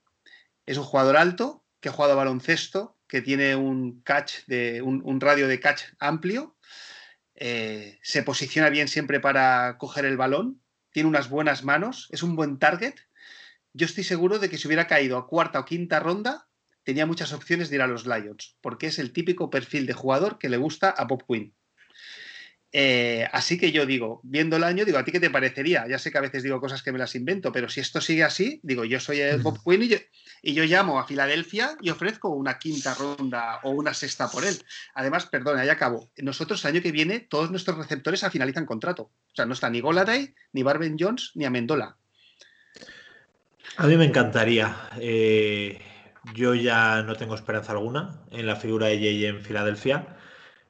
es un jugador alto, que ha jugado baloncesto, que tiene un catch de un, radio de catch amplio, eh, se posiciona bien siempre para coger el balón, tiene unas buenas manos, es un buen target. Yo estoy seguro de que si hubiera caído a cuarta o quinta ronda, tenía muchas opciones de ir a los Lions, porque es el típico perfil de jugador que le gusta a Bob Quinn. Eh, así que yo digo, viendo el año, digo, ¿a ti qué te parecería? Ya sé que a veces digo cosas que me las invento, pero si esto sigue así, digo, yo soy el Bob Quinn y yo, y yo llamo a Filadelfia y ofrezco una quinta ronda o una sexta por él. Además, perdona, ya acabo. Nosotros el año que viene, todos nuestros receptores finalizan contrato. O sea, no está ni Goladay, ni Barben Jones, ni Amendola. A mí me encantaría. Eh, yo ya no tengo esperanza alguna en la figura de Jay en Filadelfia.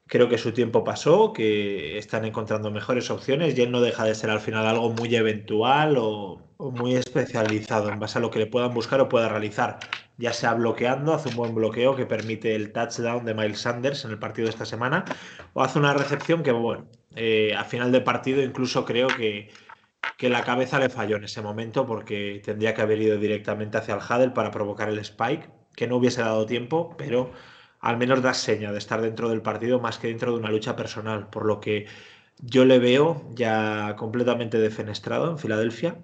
Creo que su tiempo pasó, que están encontrando mejores opciones y él no deja de ser al final algo muy eventual o, muy especializado en base a lo que le puedan buscar o pueda realizar. ya sea bloqueando, hace un buen bloqueo que permite el touchdown de Miles Sanders en el partido de esta semana, o hace una recepción que, bueno, eh, a final de partido incluso creo que, que la cabeza le falló en ese momento porque tendría que haber ido directamente hacia el Huddle para provocar el spike, que no hubiese dado tiempo, pero al menos da seña de estar dentro del partido más que dentro de una lucha personal, por lo que yo le veo ya completamente defenestrado en Filadelfia.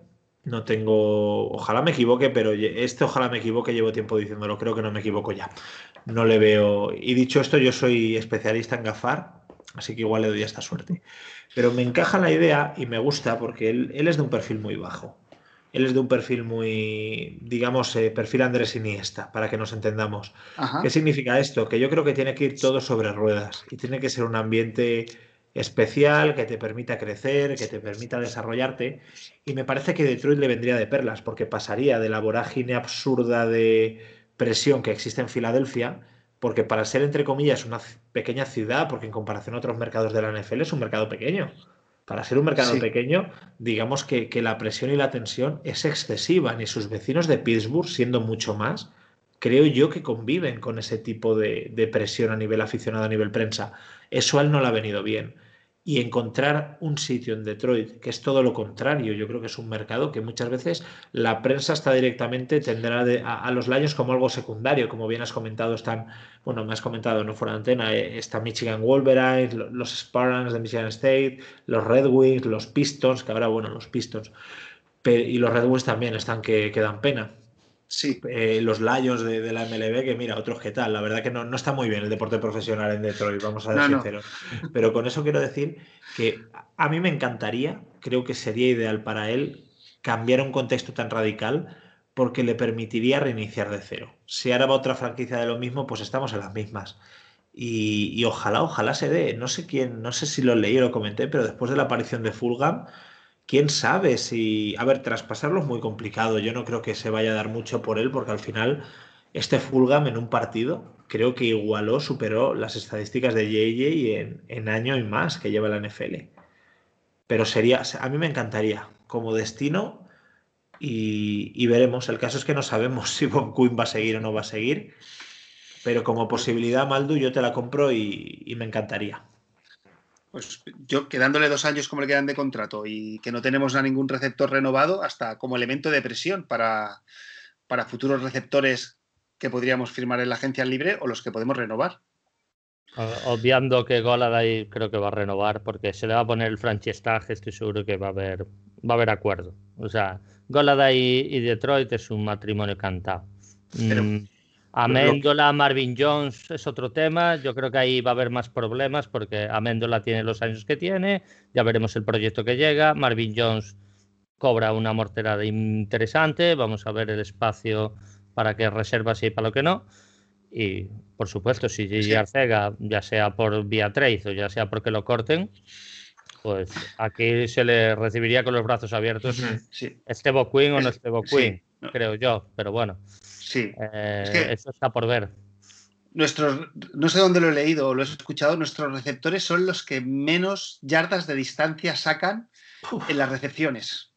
No tengo, ojalá me equivoque, pero este ojalá me equivoque, llevo tiempo diciéndolo, creo que no me equivoco ya. No le veo, y dicho esto, yo soy especialista en gafar, así que igual le doy esta suerte. Pero me encaja la idea y me gusta porque él, es de un perfil muy bajo. Él es de un perfil muy, digamos, eh, perfil Andrés Iniesta, para que nos entendamos. ¿Qué significa esto? Que yo creo que tiene que ir todo sobre ruedas y tiene que ser un ambiente especial que te permita crecer, que te permita desarrollarte. Y me parece que Detroit le vendría de perlas, porque pasaría de la vorágine absurda de presión que existe en Filadelfia porque para ser, entre comillas, una pequeña ciudad, porque en comparación a otros mercados de la NFL es un mercado pequeño. Para ser un mercado pequeño, digamos que, la presión y la tensión es excesiva. Ni sus vecinos de Pittsburgh, siendo mucho más, creo yo que conviven con ese tipo de, de presión a nivel aficionado, a nivel prensa. Eso a él no le ha venido bien y encontrar un sitio en Detroit que es todo lo contrario. Yo creo que es un mercado que muchas veces la prensa está directamente tendrá a, los Lions como algo secundario, como bien has comentado, están, bueno, me has comentado, no fuera de antena, eh, está Michigan Wolverines, los Spartans de Michigan State, los Red Wings, los Pistons, que ahora, bueno, los Pistons, y los Red Wings también están que, que dan pena. Sí. Eh, los Lions de, la MLB, que mira, otros que tal. La verdad que no, está muy bien el deporte profesional en Detroit, vamos a ser sinceros. Pero con eso quiero decir que a mí me encantaría, creo que sería ideal para él cambiar un contexto tan radical porque le permitiría reiniciar de cero. Si ahora va otra franquicia de lo mismo, pues estamos en las mismas. Y, y, ojalá, ojalá se dé. No sé quién, no sé si lo leí o lo comenté, pero después de la aparición de Fulham, quién sabe si. A ver, traspasarlo es muy complicado. Yo no creo que se vaya a dar mucho por él, porque al final, este Fulgam en un partido creo que igualó, superó las estadísticas de JJ en, en año y más que lleva la NFL. Pero sería. A mí me encantaría como destino. Y, veremos. El caso es que no sabemos si Bob Quinn va a seguir o no va a seguir. Pero como posibilidad, Maldu, yo te la compro y me encantaría pues yo quedándole dos años como le quedan de contrato y que no tenemos a ningún receptor renovado, hasta como elemento de presión para, para futuros receptores que podríamos firmar en la agencia libre o los que podemos renovar. Obviando que Goladay creo que va a renovar porque se le va a poner el franchistaje, estoy seguro que va a haber, va a haber acuerdo. O sea, Goladay y, Detroit es un matrimonio cantado. Mm, Améndola, Marvin Jones es otro tema. Yo creo que ahí va a haber más problemas porque Améndola tiene los años que tiene. Ya veremos el proyecto que llega. Marvin Jones cobra una morterada interesante. Vamos a ver el espacio para que reserva si para lo que no. Y por supuesto, si Gigi Arcega, ya sea por vía trade o ya sea porque lo corten, pues aquí se le recibiría con los brazos abiertos. Sí. Estevo Queen o no Estevo Queen, creo yo. Pero bueno. Sí. Eh, eso está por ver. Nuestros, no sé dónde lo he leído o lo he escuchado, nuestros receptores son los que menos yardas de distancia sacan en las recepciones.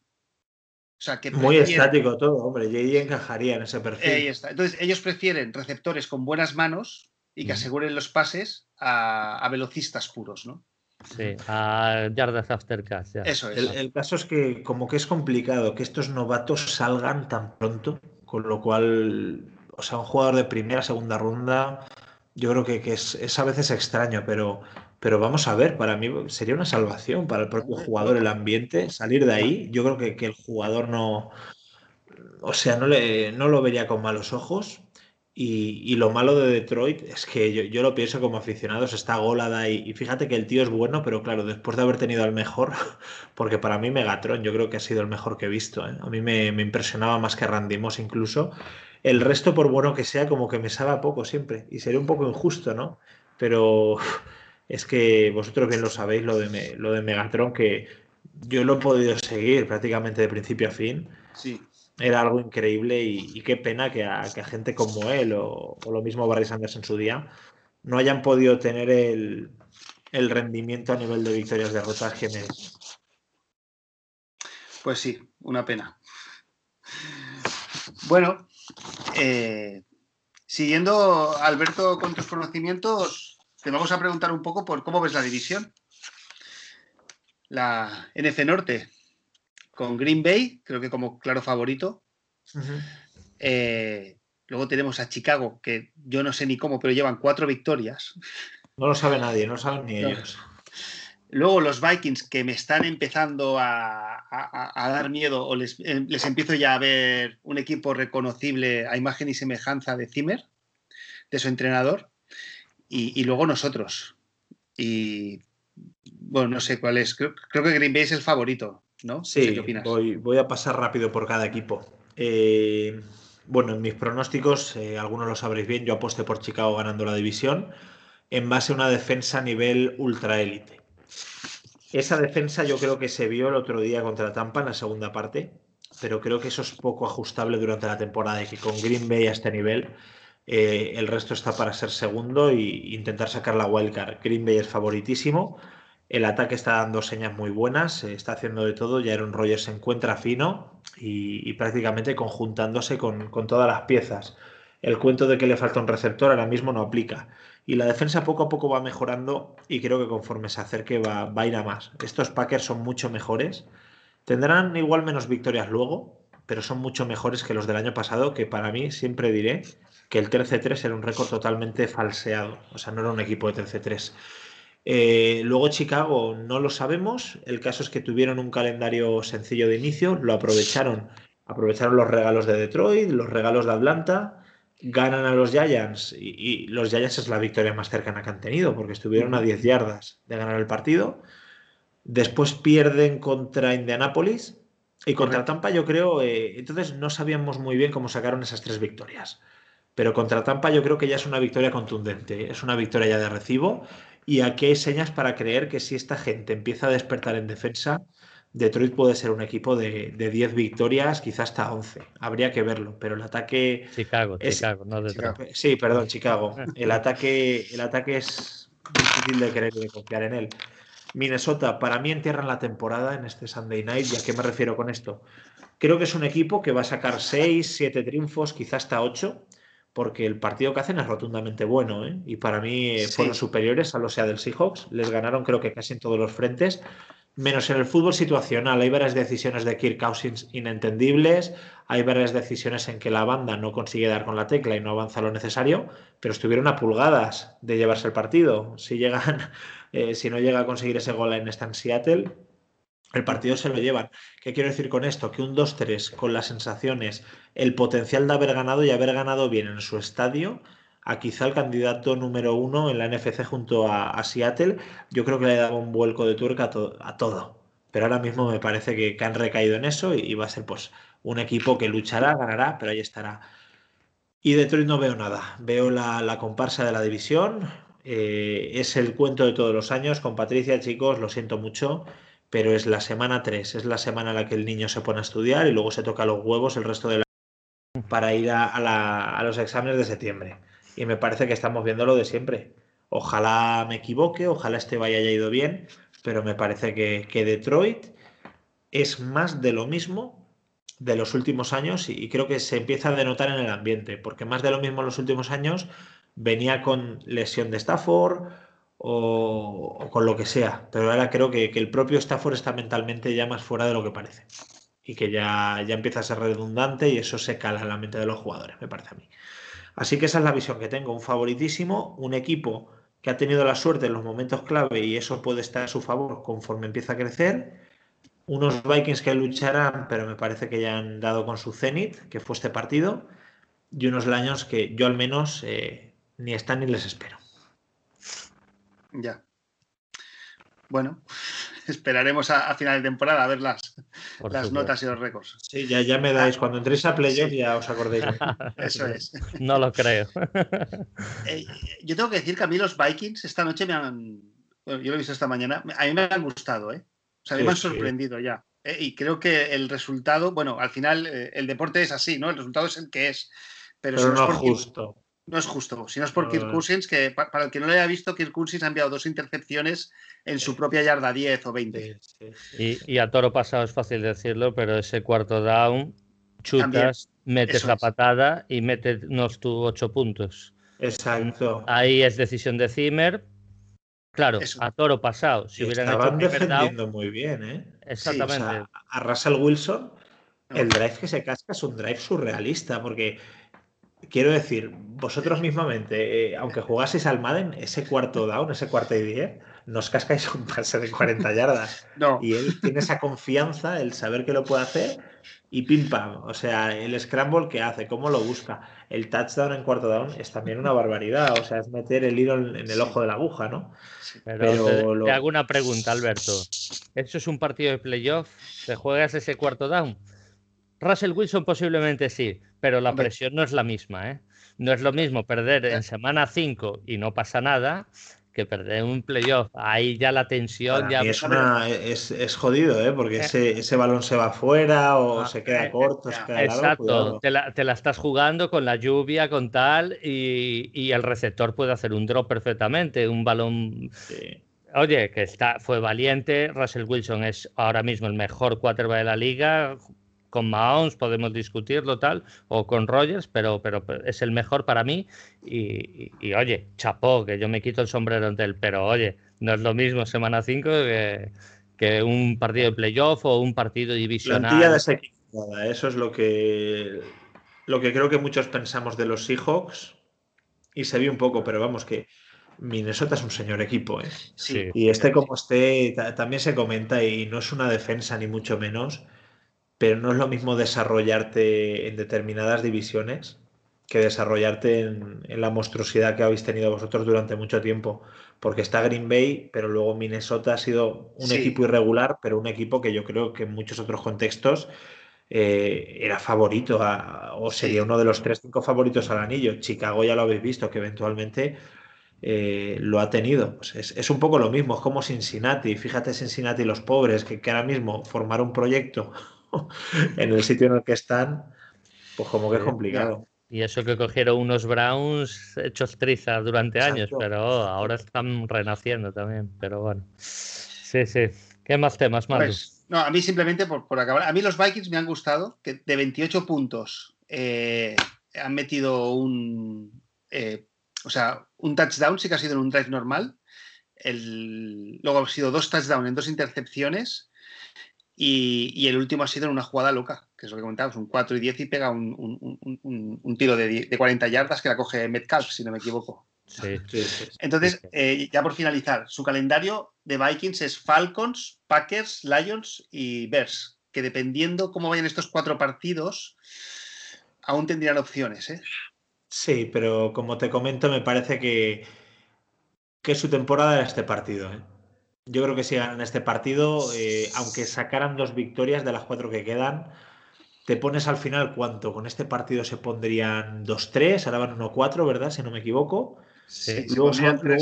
O sea, que Muy estático todo, hombre. JD encajaría en ese perfil. Entonces, ellos prefieren receptores con buenas manos y que aseguren los pases a, velocistas puros, ¿no? Sí, a yardas after catch. Eso es. el, caso es que, como que es complicado que estos novatos salgan tan pronto con lo cual, o sea, un jugador de primera, segunda ronda, yo creo que, es, a veces extraño, pero, pero vamos a ver, para mí sería una salvación para el propio jugador, el ambiente, salir de ahí. Yo creo que, el jugador no, o sea, no, le, no lo vería con malos ojos. Y, lo malo de Detroit es que yo, lo pienso como aficionado, se está golada y, fíjate que el tío es bueno, pero claro, después de haber tenido al mejor, porque para mí Megatron yo creo que ha sido el mejor que he visto. ¿eh? A mí me, impresionaba más que Randy Moss incluso. El resto, por bueno que sea, como que me sabe poco siempre. Y sería un poco injusto, ¿no? Pero es que vosotros bien lo sabéis, lo de, lo de Megatron, que yo lo he podido seguir prácticamente de principio a fin. Sí era algo increíble y, qué pena que a, gente como él o, lo mismo Barry Sanders en su día no hayan podido tener el, rendimiento a nivel de victorias derrotas que Pues sí, una pena. Bueno, Eh, siguiendo, Alberto, con tus conocimientos, te vamos a preguntar un poco por cómo ves la división. La NF Norte, con Green Bay, creo que como claro favorito. Eh, luego tenemos a Chicago, que yo no sé ni cómo, pero llevan cuatro victorias. No lo sabe nadie, no lo saben ni ellos. Luego los Vikings, que me están empezando a, dar miedo, o les, eh, les, empiezo ya a ver un equipo reconocible a imagen y semejanza de Zimmer, de su entrenador, y, luego nosotros. Y bueno, no sé cuál es. Creo, que Green Bay es el favorito, ¿no? Sí, Voy, a pasar rápido por cada equipo. Eh, bueno, en mis pronósticos, eh, algunos lo sabréis bien, yo aposté por Chicago ganando la división en base a una defensa a nivel ultra élite. Esa defensa yo creo que se vio el otro día contra Tampa en la segunda parte, pero creo que eso es poco ajustable durante la temporada y que con Green Bay a este nivel eh, el resto está para ser segundo e intentar sacar la wildcard. Green Bay es favoritísimo. El ataque está dando señas muy buenas, está haciendo de todo. Aaron Rodgers se encuentra fino y, prácticamente conjuntándose con, con, todas las piezas. El cuento de que le falta un receptor ahora mismo no aplica. Y la defensa poco a poco va mejorando y creo que conforme se acerque va, va a ir a más. Estos Packers son mucho mejores. Tendrán igual menos victorias luego, pero son mucho mejores que los del año pasado, que para mí siempre diré que el 13-3 era un récord totalmente falseado. O sea, no era un equipo de 13-3. Eh, luego Chicago no lo sabemos. El caso es que tuvieron un calendario sencillo de inicio, lo aprovecharon. Aprovecharon los regalos de Detroit, los regalos de Atlanta ganan a los Giants y, los Giants es la victoria más cercana que han tenido porque estuvieron a 10 yardas de ganar el partido. Después pierden contra Indianapolis y contra Tampa yo creo, eh, entonces no sabíamos muy bien cómo sacaron esas tres victorias. Pero contra Tampa yo creo que ya es una victoria contundente, es una victoria ya de recibo y aquí hay señas para creer que si esta gente empieza a despertar en defensa, Detroit puede ser un equipo de, 10 victorias, quizás hasta 11. Habría que verlo, pero el ataque. Chicago, Chicago, no Detroit. Sí, perdón, Chicago. El ataque, el ataque es difícil de querer y de confiar en él. Minnesota, para mí entierran la temporada en este Sunday night. ¿Y a qué me refiero con esto? Creo que es un equipo que va a sacar 6, 7 triunfos, quizás hasta 8, porque el partido que hacen es rotundamente bueno. ¿eh? Y para mí fueron superiores a los sea del Seahawks. Les ganaron, creo que casi en todos los frentes menos en el fútbol situacional. Hay varias decisiones de Kirk Cousins inentendibles, hay varias decisiones en que la banda no consigue dar con la tecla y no avanza lo necesario, pero estuvieron a pulgadas de llevarse el partido. Si llegan, eh, si no llega a conseguir ese gol en esta en Seattle, el partido se lo llevan. ¿Qué quiero decir con esto? Que un 2-3 con las sensaciones, el potencial de haber ganado y haber ganado bien en su estadio, a quizá el candidato número uno en la NFC junto a, Seattle, yo creo que le daba un vuelco de tuerca a, todo. Pero ahora mismo me parece que, han recaído en eso y, va a ser pues un equipo que luchará, ganará, pero ahí estará. Y Detroit no veo nada. Veo la, comparsa de la división. Eh, es el cuento de todos los años. Con Patricia, chicos, lo siento mucho, pero es la semana 3. Es la semana en la que el niño se pone a estudiar y luego se toca los huevos el resto de la para ir a los exámenes de septiembre y me parece que estamos viendo lo de siempre. Ojalá me equivoque, ojalá este vaya haya ido bien, pero me parece que, Detroit es más de lo mismo de los últimos años y, creo que se empieza a denotar en el ambiente, porque más de lo mismo en los últimos años venía con lesión de Stafford o, con lo que sea, pero ahora creo que, que, el propio Stafford está mentalmente ya más fuera de lo que parece y que ya, ya empieza a ser redundante y eso se cala en la mente de los jugadores, me parece a mí. Así que esa es la visión que tengo, un favoritísimo, un equipo que ha tenido la suerte en los momentos clave y eso puede estar a su favor conforme empieza a crecer. Unos Vikings que lucharán, pero me parece que ya han dado con su Zenith, que fue este partido, y unos Lions que yo al menos eh, ni están ni les espero. Ya. Bueno, esperaremos a, final de temporada a ver las, las notas y los récords. Sí, ya, ya me dais. Cuando entréis a playoff ya os acordéis. Eso es. No lo creo. Eh, yo tengo que decir que a mí los Vikings esta noche me han. Bueno, yo lo he visto esta mañana. A mí me han gustado, ¿eh? O sea, a mí me han sorprendido ya. ¿eh? Y creo que el resultado, bueno, al final eh, el deporte es así, ¿no? El resultado es el que es. Pero, no, es justo. No es justo, si no es por Kirk Cousins, que para el que no lo haya visto, Kirk Cousins ha enviado dos intercepciones en su propia yarda 10 o 20. y, a toro pasado es fácil decirlo, pero ese cuarto down, chutas, metes la patada y metes tus ocho puntos. Exacto. Ahí es decisión de Zimmer. Claro, a toro pasado. Si hubieran Estaban defendiendo muy bien, ¿eh? Exactamente. a Russell Wilson, el drive que se casca es un drive surrealista, porque quiero decir, vosotros mismamente, eh, aunque jugaseis al Madden, ese cuarto down, ese cuarto y diez, nos cascáis un pase de 40 yardas. No. Y él tiene esa confianza, el saber que lo puede hacer y pim pam. O sea, el scramble que hace, cómo lo busca. El touchdown en cuarto down es también una barbaridad. O sea, es meter el hilo en el ojo de la aguja, ¿no? pero, te, hago una pregunta, Alberto. ¿Eso es un partido de playoff? ¿Te juegas ese cuarto down? Russell Wilson posiblemente sí, pero la presión no es la misma, ¿eh? No es lo mismo perder en semana 5 y no pasa nada que perder un playoff. Ahí ya la tensión ya. Es, es, jodido, ¿eh? porque eh. ese, balón se va fuera o ah, se queda eh, corto. Se queda exacto, te, la, estás jugando con la lluvia, con tal, y, el receptor puede hacer un drop perfectamente, un balón. Oye, que está, fue valiente. Russell Wilson es ahora mismo el mejor quarterback de la liga con Mahomes podemos discutirlo tal, o con Rogers, pero, pero es el mejor para mí. Y, oye, chapó, que yo me quito el sombrero ante él, pero oye, no es lo mismo semana 5 que, un partido de playoff o un partido divisional. Plantilla desequilibrada, eso es lo que, lo que creo que muchos pensamos de los Seahawks y se vio un poco, pero vamos que Minnesota es un señor equipo, ¿eh? Sí. Y este como esté, también se comenta y no es una defensa ni mucho menos pero no es lo mismo desarrollarte en determinadas divisiones que desarrollarte en, la monstruosidad que habéis tenido vosotros durante mucho tiempo. Porque está Green Bay, pero luego Minnesota ha sido un equipo irregular, pero un equipo que yo creo que en muchos otros contextos eh, era favorito o sería uno de los tres cinco favoritos al anillo. Chicago ya lo habéis visto, que eventualmente eh, lo ha tenido. Pues es, un poco lo mismo, es como Cincinnati. Fíjate Cincinnati, los pobres, que, que ahora mismo formar un proyecto en el sitio en el que están, pues como que es complicado. Y eso que cogieron unos Browns hechos trizas durante años, pero ahora están renaciendo también. Pero bueno, sí, sí. ¿Qué más temas? Pues, no, a mí simplemente por, acabar. A mí los Vikings me han gustado, que de 28 puntos eh, han metido un. Eh, o sea, un touchdown, sí que ha sido en un drive normal. El, luego han sido dos touchdowns en dos intercepciones y, el último ha sido en una jugada loca, que es lo que comentábamos, un 4 y 10 y pega un, tiro de, 40 yardas que la coge Metcalf, si no me equivoco. Entonces, eh, ya por finalizar, su calendario de Vikings es Falcons, Packers, Lions y Bears, que dependiendo cómo vayan estos cuatro partidos, aún tendrían opciones. ¿eh? Sí, pero como te comento, me parece que, que su temporada era este partido. ¿eh? Yo creo que si ganan este partido, eh, aunque sacaran dos victorias de las cuatro que quedan, te pones al final cuánto. Con este partido se pondrían 2-3, ahora van 1-4, ¿verdad? Si no me equivoco. Sí, luego,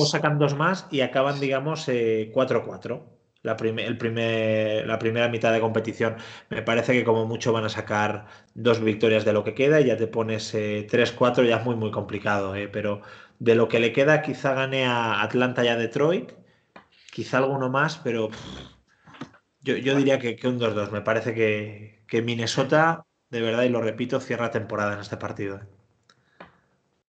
sacan, dos más y acaban, digamos, 4-4. Eh, la, el primer, la primera mitad de competición. Me parece que como mucho van a sacar dos victorias de lo que queda y ya te pones 3-4, eh, ya es muy, muy complicado. pero de lo que le queda, quizá gane a Atlanta y a Detroit quizá alguno más, pero yo, diría que, un 2-2. Me parece que, Minnesota, de verdad, y lo repito, cierra temporada en este partido. ¿eh?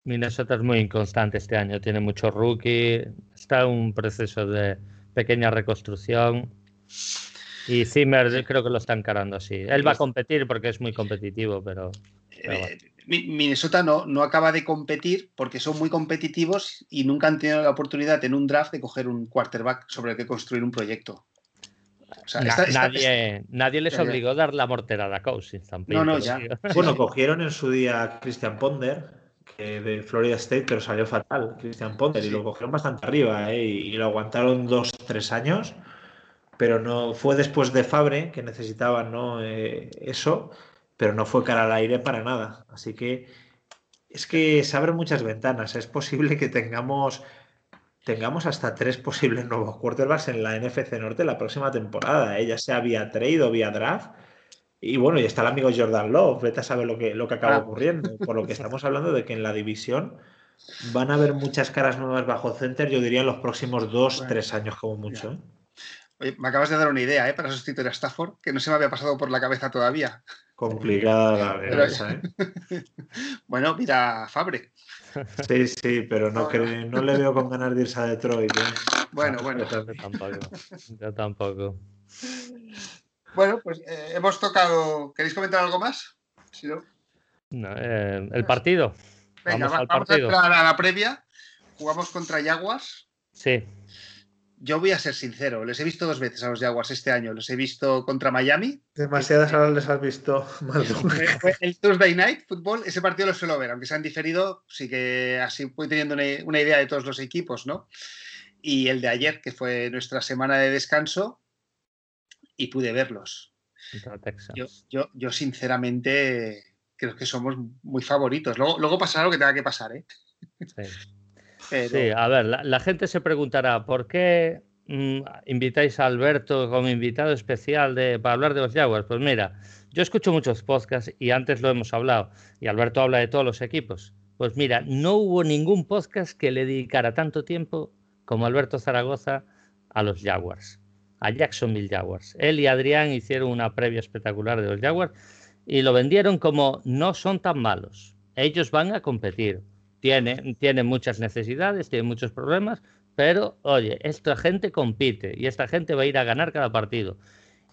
Minnesota es muy inconstante este año, tiene mucho rookie, está en un proceso de pequeña reconstrucción. Y Zimmer creo que lo está encarando así. Él va a competir porque es muy competitivo, pero. Eh, Minnesota no, no acaba de competir porque son muy competitivos y nunca han tenido la oportunidad en un draft de coger un quarterback sobre el que construir un proyecto. nadie, nadie, les obligó a dar la morterada a Cousins No, no, ya. Bueno, cogieron en su día a Christian Ponder, de Florida State, pero salió fatal, Christian Ponder, y lo cogieron bastante arriba, ¿eh? y, lo aguantaron dos, tres años, pero no fue después de Fabre que necesitaban ¿no? Eh, eso pero no fue cara al aire para nada. Así que es que se abren muchas ventanas. Es posible que tengamos, tengamos hasta tres posibles nuevos quarterbacks en la NFC Norte la próxima temporada, ¿eh? ya sea vía trade o vía draft. Y bueno, y está el amigo Jordan Love, vete a saber lo que, lo que acaba ah. ocurriendo. Por lo que estamos hablando de que en la división van a haber muchas caras nuevas bajo center, yo diría en los próximos dos, tres años como mucho. ¿eh? Oye, me acabas de dar una idea ¿eh? para sustituir a Stafford, que no se me había pasado por la cabeza todavía. Complicada la defensa, ¿eh? bueno, mira Fabre. Sí, sí, pero no, no le veo con ganas de irse a Detroit. ¿eh? Bueno, bueno. Yo tampoco. Yo tampoco. Bueno, pues eh, hemos tocado. ¿Queréis comentar algo más? Eh, el partido. Venga, vamos, vamos a entrar a la previa. Jugamos contra Jaguars. Sí. Yo voy a ser sincero, les he visto dos veces a los Jaguars este año. Los he visto contra Miami. Demasiadas horas les has visto. el Thursday Night Football, ese partido lo suelo ver, aunque se han diferido, sí que así voy teniendo una, idea de todos los equipos, ¿no? Y el de ayer, que fue nuestra semana de descanso, y pude verlos. Yo, yo, yo, sinceramente creo que somos muy favoritos. Luego, luego pasará lo que tenga que pasar, ¿eh? Sí. Sí, a ver, la, gente se preguntará, ¿por qué mm, invitáis a Alberto como invitado especial de, para hablar de los Jaguars? Pues mira, yo escucho muchos podcasts y antes lo hemos hablado, y Alberto habla de todos los equipos. Pues mira, no hubo ningún podcast que le dedicara tanto tiempo como Alberto Zaragoza a los Jaguars, a Jacksonville Jaguars. Él y Adrián hicieron una previa espectacular de los Jaguars y lo vendieron como no son tan malos. Ellos van a competir tiene, muchas necesidades, tiene muchos problemas, pero oye, esta gente compite y esta gente va a ir a ganar cada partido.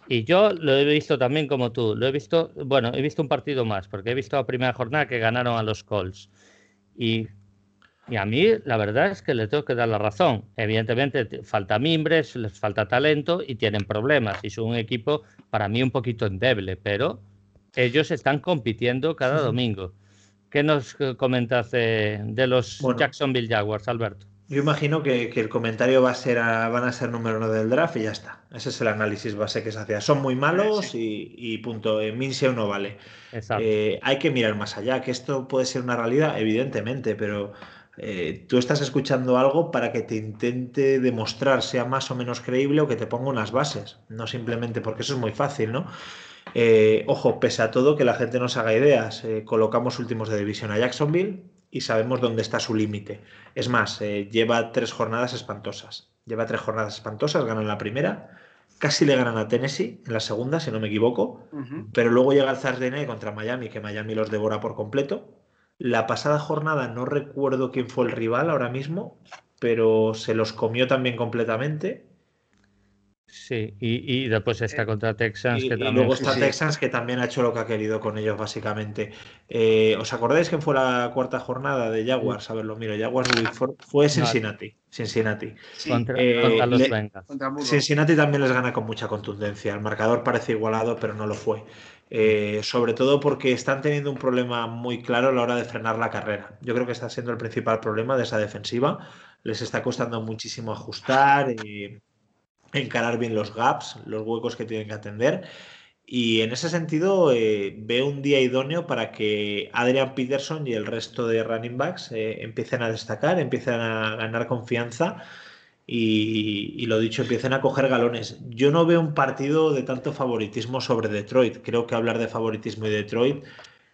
Y yo lo he visto también como tú, lo he visto, bueno, he visto un partido más, porque he visto la primera jornada que ganaron a los Colts. Y, y a mí la verdad es que le tengo que dar la razón. Evidentemente falta mimbres, les falta talento y tienen problemas. Y son un equipo para mí un poquito endeble, pero ellos están compitiendo cada domingo. ¿Qué nos comentas de, los Jacksonville Jaguars, Alberto? Yo imagino que, el comentario va a ser van a ser número uno del draft y ya está. Ese es el análisis base que se hacía. Son muy malos y, punto. En Minshew no vale. Eh, hay que mirar más allá, que esto puede ser una realidad, evidentemente, pero eh, tú estás escuchando algo para que te intente demostrar sea más o menos creíble o que te ponga unas bases, no simplemente porque eso es muy fácil, ¿no? Eh, ojo, pese a todo, que la gente nos haga ideas. Eh, colocamos últimos de división a Jacksonville y sabemos dónde está su límite. Es más, eh, lleva tres jornadas espantosas. Lleva tres jornadas espantosas, ganan la primera, casi le ganan a Tennessee en la segunda, si no me equivoco, pero luego llega el Thursday contra Miami, que Miami los devora por completo. La pasada jornada no recuerdo quién fue el rival ahora mismo, pero se los comió también completamente. Sí, y, después está eh, contra Texans. que también, luego está Texans que también ha hecho lo que ha querido con ellos, básicamente. Eh, ¿Os acordáis que fue la cuarta jornada de Jaguars? A ver, lo miro. Jaguars fue Cincinnati. Cincinnati. contra, los Cincinnati también les gana con mucha contundencia. El marcador parece igualado, pero no lo fue. Eh, sobre todo porque están teniendo un problema muy claro a la hora de frenar la carrera. Yo creo que está siendo el principal problema de esa defensiva. Les está costando muchísimo ajustar. y encarar bien los gaps, los huecos que tienen que atender. Y en ese sentido, eh, veo un día idóneo para que Adrian Peterson y el resto de running backs eh, empiecen a destacar, empiecen a ganar confianza y, y, lo dicho, empiecen a coger galones. Yo no veo un partido de tanto favoritismo sobre Detroit. Creo que hablar de favoritismo y Detroit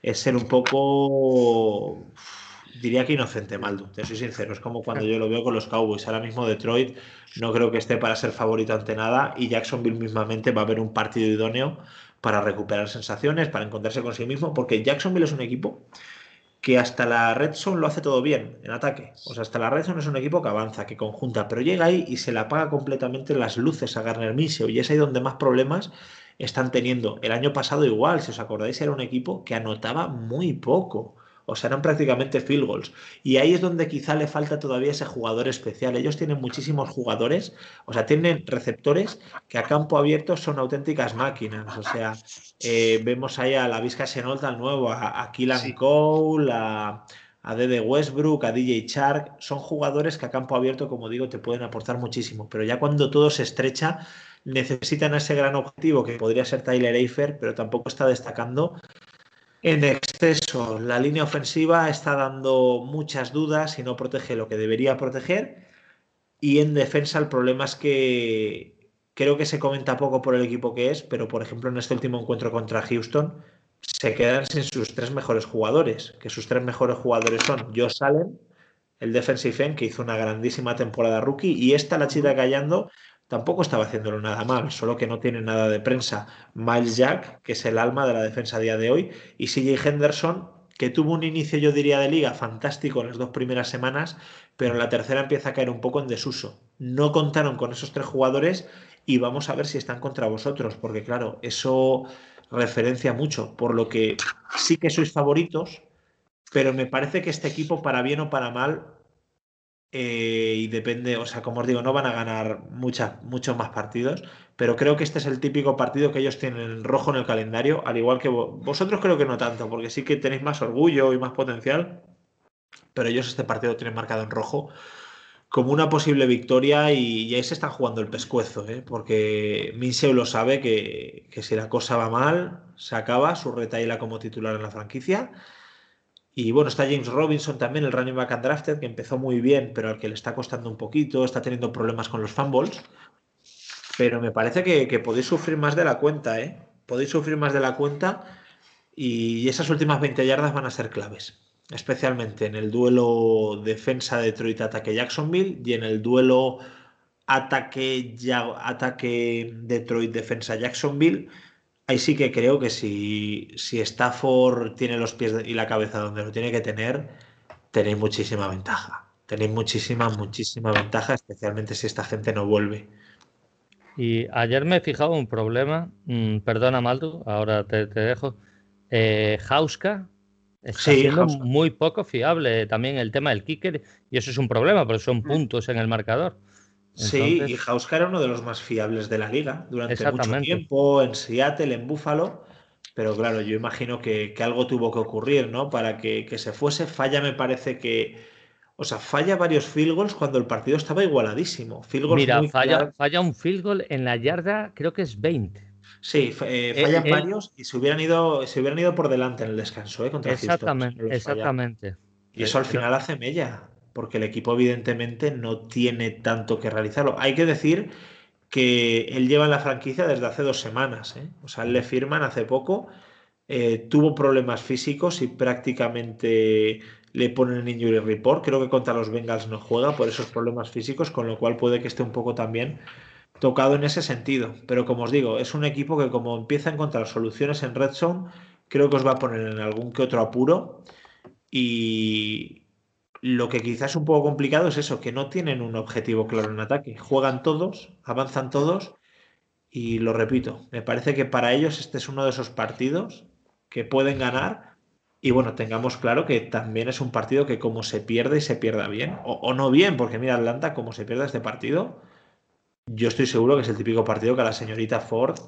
es ser un poco diría que inocente, Maldo, te soy sincero. Es como cuando yo lo veo con los Cowboys. Ahora mismo Detroit no creo que esté para ser favorito ante nada y Jacksonville mismamente va a haber un partido idóneo para recuperar sensaciones, para encontrarse con sí mismo, porque Jacksonville es un equipo que hasta la Red Zone lo hace todo bien en ataque. O sea, hasta la Red Zone es un equipo que avanza, que conjunta, pero llega ahí y se le apaga completamente las luces a Garner Minshew y es ahí donde más problemas están teniendo. El año pasado igual, si os acordáis, era un equipo que anotaba muy poco o sea, eran prácticamente field goals. Y ahí es donde quizá le falta todavía ese jugador especial. Ellos tienen muchísimos jugadores, o sea, tienen receptores que a campo abierto son auténticas máquinas. O sea, eh, vemos ahí a la Vizca Senolta al nuevo, a, a Cole, a, a Dede Westbrook, a DJ Shark. Son jugadores que a campo abierto, como digo, te pueden aportar muchísimo. Pero ya cuando todo se estrecha, necesitan ese gran objetivo que podría ser Tyler Eifer, pero tampoco está destacando en exceso. La línea ofensiva está dando muchas dudas y no protege lo que debería proteger. Y en defensa el problema es que creo que se comenta poco por el equipo que es, pero por ejemplo en este último encuentro contra Houston se quedan sin sus tres mejores jugadores, que sus tres mejores jugadores son Josh Allen, el defensive end, que hizo una grandísima temporada rookie, y esta la chida callando, tampoco estaba haciéndolo nada mal, solo que no tiene nada de prensa. Miles Jack, que es el alma de la defensa a día de hoy, y CJ Henderson, que tuvo un inicio, yo diría, de liga fantástico en las dos primeras semanas, pero en la tercera empieza a caer un poco en desuso. No contaron con esos tres jugadores y vamos a ver si están contra vosotros, porque claro, eso referencia mucho, por lo que sí que sois favoritos, pero me parece que este equipo, para bien o para mal, eh, y depende, o sea, como os digo, no van a ganar muchas, muchos más partidos, pero creo que este es el típico partido que ellos tienen rojo en el calendario, al igual que vosotros creo que no tanto, porque sí que tenéis más orgullo y más potencial, pero ellos este partido tienen marcado en rojo como una posible victoria y, ahí se están jugando el pescuezo, ¿eh? porque Minseu lo sabe que, si la cosa va mal, se acaba su retaila como titular en la franquicia. Y bueno, está James Robinson también, el running back undrafted, que empezó muy bien, pero al que le está costando un poquito, está teniendo problemas con los fumbles. Pero me parece que, podéis sufrir más de la cuenta, ¿eh? Podéis sufrir más de la cuenta y esas últimas 20 yardas van a ser claves especialmente en el duelo defensa Detroit-ataque Jacksonville y en el duelo ataque, ataque Detroit-defensa Jacksonville. Ahí sí que creo que si, si Stafford tiene los pies y la cabeza donde lo tiene que tener, tenéis muchísima ventaja. Tenéis muchísima, muchísima ventaja, especialmente si esta gente no vuelve. Y ayer me he fijado un problema, mm, perdona Maldo, ahora te, dejo. Eh, Hauska Está siendo muy poco fiable también el tema del kicker y eso es un problema porque son mm. puntos en el marcador. Sí, y Hauska era uno de los más fiables de la liga durante mucho tiempo en Seattle, en Buffalo. Pero claro, yo imagino que, algo tuvo que ocurrir, ¿no? Para que, se fuese. Falla, me parece que. O sea, falla varios field goals cuando el partido estaba igualadísimo. Field Mira, falla, falla un field goal en la yarda, creo que es 20. Sí, eh, fallan eh, eh, varios y se hubieran ido, se hubieran ido por delante en el descanso, ¿eh? Contra exactamente, exactamente. Y eso al final hace mella, porque el equipo evidentemente no tiene tanto que realizarlo. Hay que decir que él lleva en la franquicia desde hace dos semanas, O sea, le firman hace poco, tuvo problemas físicos y prácticamente le ponen en injury report. Creo que contra los Bengals no juega por esos problemas físicos, con lo cual puede que esté un poco también tocado en ese sentido. Pero como os digo, es un equipo que como empieza a encontrar soluciones en Red creo que os va a poner en algún que otro apuro. Y lo que quizás es un poco complicado es eso, que no tienen un objetivo claro en ataque. Juegan todos, avanzan todos. Y lo repito, me parece que para ellos este es uno de esos partidos que pueden ganar. Y bueno, tengamos claro que también es un partido que como se pierde y se pierda bien, o, no bien, porque mira Atlanta, como se pierde este partido, yo estoy seguro que es el típico partido que a la señorita Ford,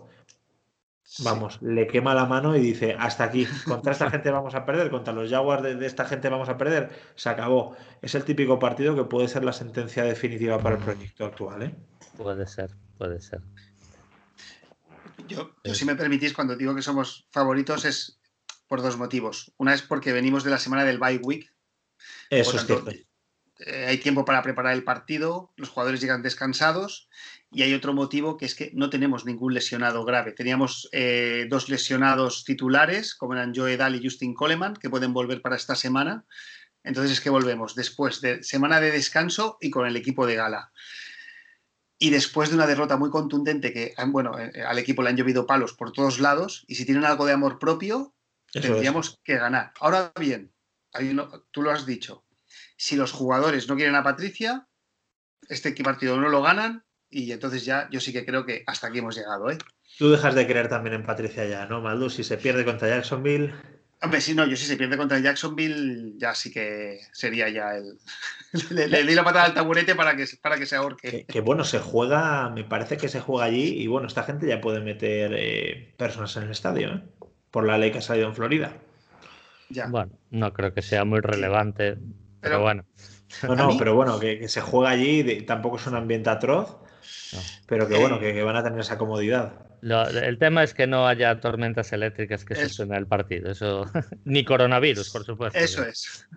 vamos, le quema la mano y dice, hasta aquí, contra esta gente vamos a perder, contra los Jaguars de, esta gente vamos a perder, se acabó. Es el típico partido que puede ser la sentencia definitiva para el proyecto actual. ¿eh? Puede ser, puede ser. Yo, si me permitís, cuando digo que somos favoritos es por dos motivos. Una es porque venimos de la semana del bye week. Eso es cierto. Eh, hay tiempo para preparar el partido, los jugadores llegan descansados y hay otro motivo que es que no tenemos ningún lesionado grave. Teníamos eh, dos lesionados titulares, como eran Joe Dahl y Justin Coleman, que pueden volver para esta semana. Entonces es que volvemos después de semana de descanso y con el equipo de gala. Y después de una derrota muy contundente que, bueno, eh, al equipo le han llovido palos por todos lados y si tienen algo de amor propio, tendríamos que ganar. Ahora bien, tú lo has dicho, si los jugadores no quieren a Patricia, este partido no lo ganan y entonces ya yo sí que creo que hasta aquí hemos llegado. ¿eh? Tú dejas de creer también en Patricia ya, ¿no, Maldu? Si se pierde contra Jacksonville. Hombre, si no, yo si se pierde contra Jacksonville, ya sí que sería ya el. le, di la patada al taburete para que, para que se ahorque. Que, bueno, se juega, me parece que se juega allí y bueno, esta gente ya puede meter eh, personas en el estadio, ¿eh? Por la ley que ha salido en Florida. Ya. Bueno, no creo que sea muy relevante. Pero, bueno. No, no, pero bueno, que, se juega allí, tampoco es un ambiente atroz, pero que bueno, que, van a tener esa comodidad. el tema es que no haya tormentas eléctricas que se suene el partido, eso ni coronavirus, por supuesto. Eso es.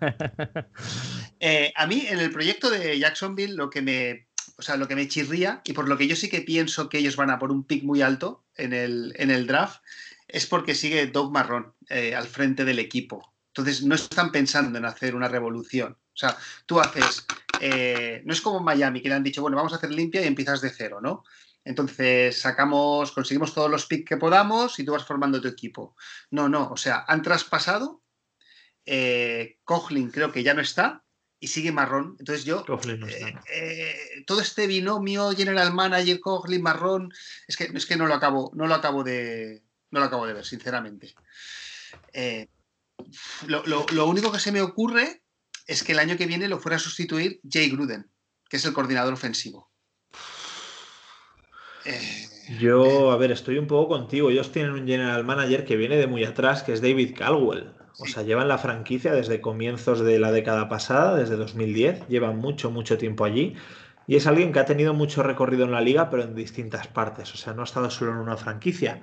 Eh, a mí en el proyecto de Jacksonville lo que me, o sea, lo que me chirría y por lo que yo sí que pienso que ellos van a por un pick muy alto en el, en el draft es porque sigue Doug Marrón eh, al frente del equipo. Entonces no están pensando en hacer una revolución. O sea, tú haces eh, no es como Miami, que le han dicho, bueno, vamos a hacer limpia y empiezas de cero, ¿no? Entonces sacamos, conseguimos todos los picks que podamos y tú vas formando tu equipo. No, no, o sea, han traspasado. Eh, creo que ya no está y sigue marrón. Entonces yo, eh, eh, todo este binomio General Manager, Coughlin, marrón, es que, es que no lo acabo, no lo acabo de, no lo acabo de ver, sinceramente. Eh, lo, único que se me ocurre es que el año que viene lo fuera a sustituir Jay Gruden, que es el coordinador ofensivo. Eh, Yo, a ver, estoy un poco contigo. Ellos tienen un general manager que viene de muy atrás, que es David Caldwell. O sea, llevan la franquicia desde comienzos de la década pasada, desde 2010. Llevan mucho, mucho tiempo allí. Y es alguien que ha tenido mucho recorrido en la liga, pero en distintas partes. O sea, no ha estado solo en una franquicia.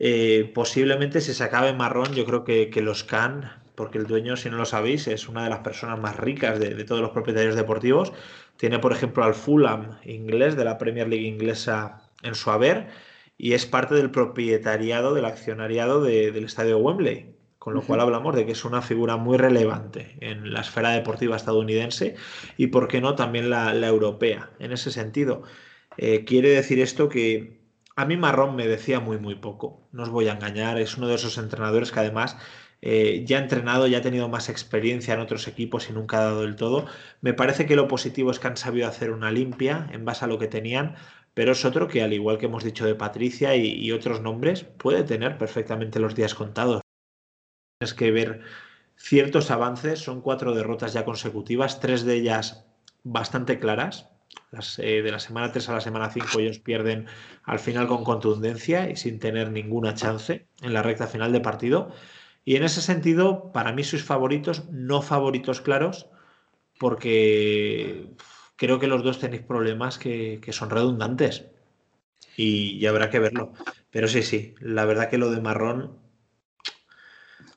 Eh, posiblemente si se acabe marrón, yo creo que, los Can, porque el dueño, si no lo sabéis, es una de las personas más ricas de, todos los propietarios deportivos. Tiene, por ejemplo, al Fulham inglés de la Premier League inglesa en su haber y es parte del propietariado, del accionariado del estadio Wembley. Con lo cual hablamos de que es una figura muy relevante en la esfera deportiva estadounidense y, por qué no, también la, europea. En ese sentido, eh, quiere decir esto que a mí Marrón me decía muy, muy poco. No os voy a engañar. Es uno de esos entrenadores que además eh, ya ha entrenado, ya ha tenido más experiencia en otros equipos y nunca ha dado del todo. Me parece que lo positivo es que han sabido hacer una limpia en base a lo que tenían, pero es otro que, al igual que hemos dicho de Patricia y, otros nombres, puede tener perfectamente los días contados. Tienes que ver ciertos avances, son cuatro derrotas ya consecutivas, tres de ellas bastante claras, eh, de la semana 3 a la semana 5 ellos pierden al final con contundencia y sin tener ninguna chance en la recta final de partido. Y en ese sentido, para mí sois favoritos, no favoritos claros, porque creo que los dos tenéis problemas que, son redundantes. Y, habrá que verlo. Pero sí, sí, la verdad que lo de Marrón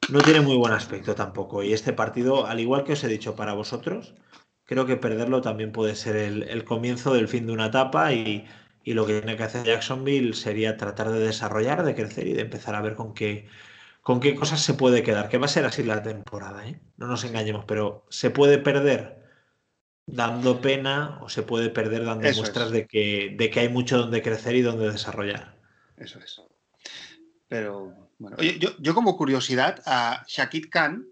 no tiene muy buen aspecto tampoco. Y este partido, al igual que os he dicho para vosotros, creo que perderlo también puede ser el, comienzo del fin de una etapa y, lo que tiene que hacer Jacksonville sería tratar de desarrollar, de crecer y de empezar a ver con qué, con qué cosas se puede quedar, que va a ser así la temporada, ¿eh? no nos engañemos, pero se puede perder dando pena o se puede perder dando muestras de, que, de que hay mucho donde crecer y donde desarrollar. Eso es. Pero bueno, oye, yo, como curiosidad, a Shakit Khan,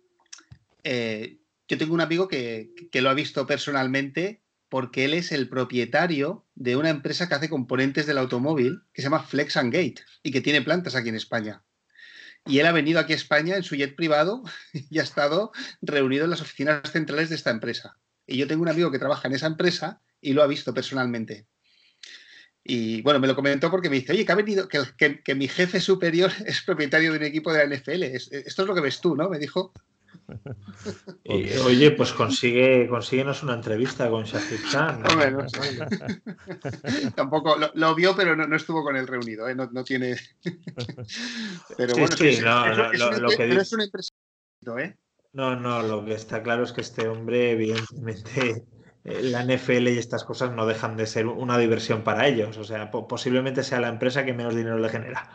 eh, yo tengo un amigo que, lo ha visto personalmente porque él es el propietario de una empresa que hace componentes del automóvil que se llama Flex and Gate y que tiene plantas aquí en España. Y él ha venido aquí a España en su jet privado y ha estado reunido en las oficinas centrales de esta empresa. Y yo tengo un amigo que trabaja en esa empresa y lo ha visto personalmente. Y bueno, me lo comentó porque me dice, oye, que ha venido, que, mi jefe superior es propietario de un equipo de la NFL. Esto es lo que ves tú, ¿no? Me dijo. oye, pues consigue, consíguenos una entrevista con Shafir Khan. Tampoco lo, vio, pero no, estuvo con él reunido, ¿eh? no, tiene. pero bueno, sí, lo, que es una empresa. ¿eh? No, no, lo que está claro es que este hombre, evidentemente, eh, la NFL y estas cosas no dejan de ser una diversión para ellos. O sea, posiblemente sea la empresa que menos dinero le genera.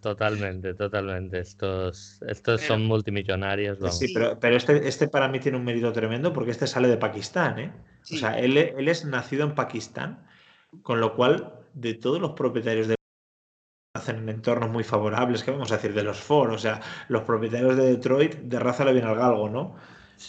Totalmente, totalmente. Estos, estos son multimillonarios. Sí, pero, pero este, este para mí tiene un mérito tremendo porque este sale de Pakistán, ¿eh? O sea, él, él, es nacido en Pakistán, con lo cual, de todos los propietarios de hacen en entornos muy favorables, ¿qué vamos a decir? De los Ford, o sea, los propietarios de Detroit de raza le viene al galgo, ¿no?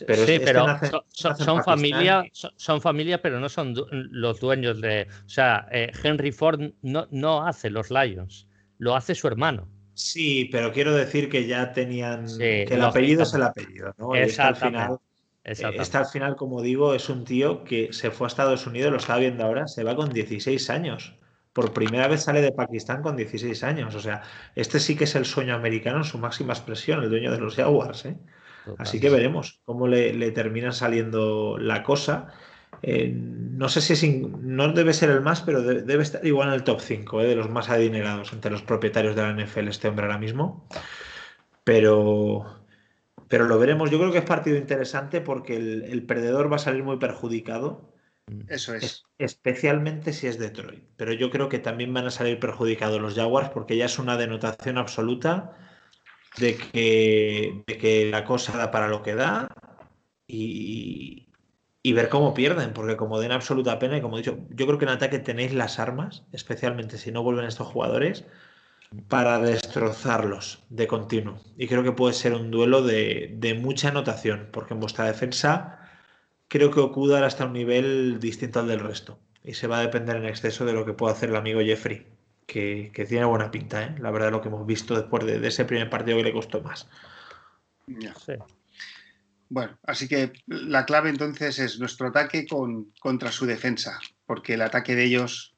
Pero sí, este pero son, familia, son, familia, pero no son los dueños de. O sea, eh, Henry Ford no, no hace los Lions lo hace su hermano. Sí, pero quiero decir que ya tenían que el apellido es el apellido, ¿no? Está al final, está al final, como digo, es un tío que se fue a Estados Unidos, lo estaba viendo ahora, se va con 16 años. Por primera vez sale de Pakistán con 16 años. O sea, este sí que es el sueño americano en su máxima expresión, el dueño de los Jaguars. ¿eh? Así que veremos cómo le, le termina saliendo la cosa. Eh, no sé si es no debe ser el más, pero debe, estar igual en el top 5 eh, de los más adinerados entre los propietarios de la NFL este hombre ahora mismo. Pero, pero lo veremos. Yo creo que es partido interesante porque el, perdedor va a salir muy perjudicado. Eso es. Especialmente si es Detroit. Pero yo creo que también van a salir perjudicados los Jaguars porque ya es una denotación absoluta de que, de que la cosa da para lo que da y, y ver cómo pierden, porque como den absoluta pena, y como he dicho, yo creo que en ataque tenéis las armas, especialmente si no vuelven estos jugadores, para destrozarlos de continuo. Y creo que puede ser un duelo de, de mucha anotación, porque en vuestra defensa creo que Okuda está a un nivel distinto al del resto. Y se va a depender en exceso de lo que pueda hacer el amigo Jeffrey, que, tiene buena pinta, ¿eh? la verdad, lo que hemos visto después de, ese primer partido que le costó más. Bueno, así que la clave entonces es nuestro ataque con, contra su defensa, porque el ataque de ellos,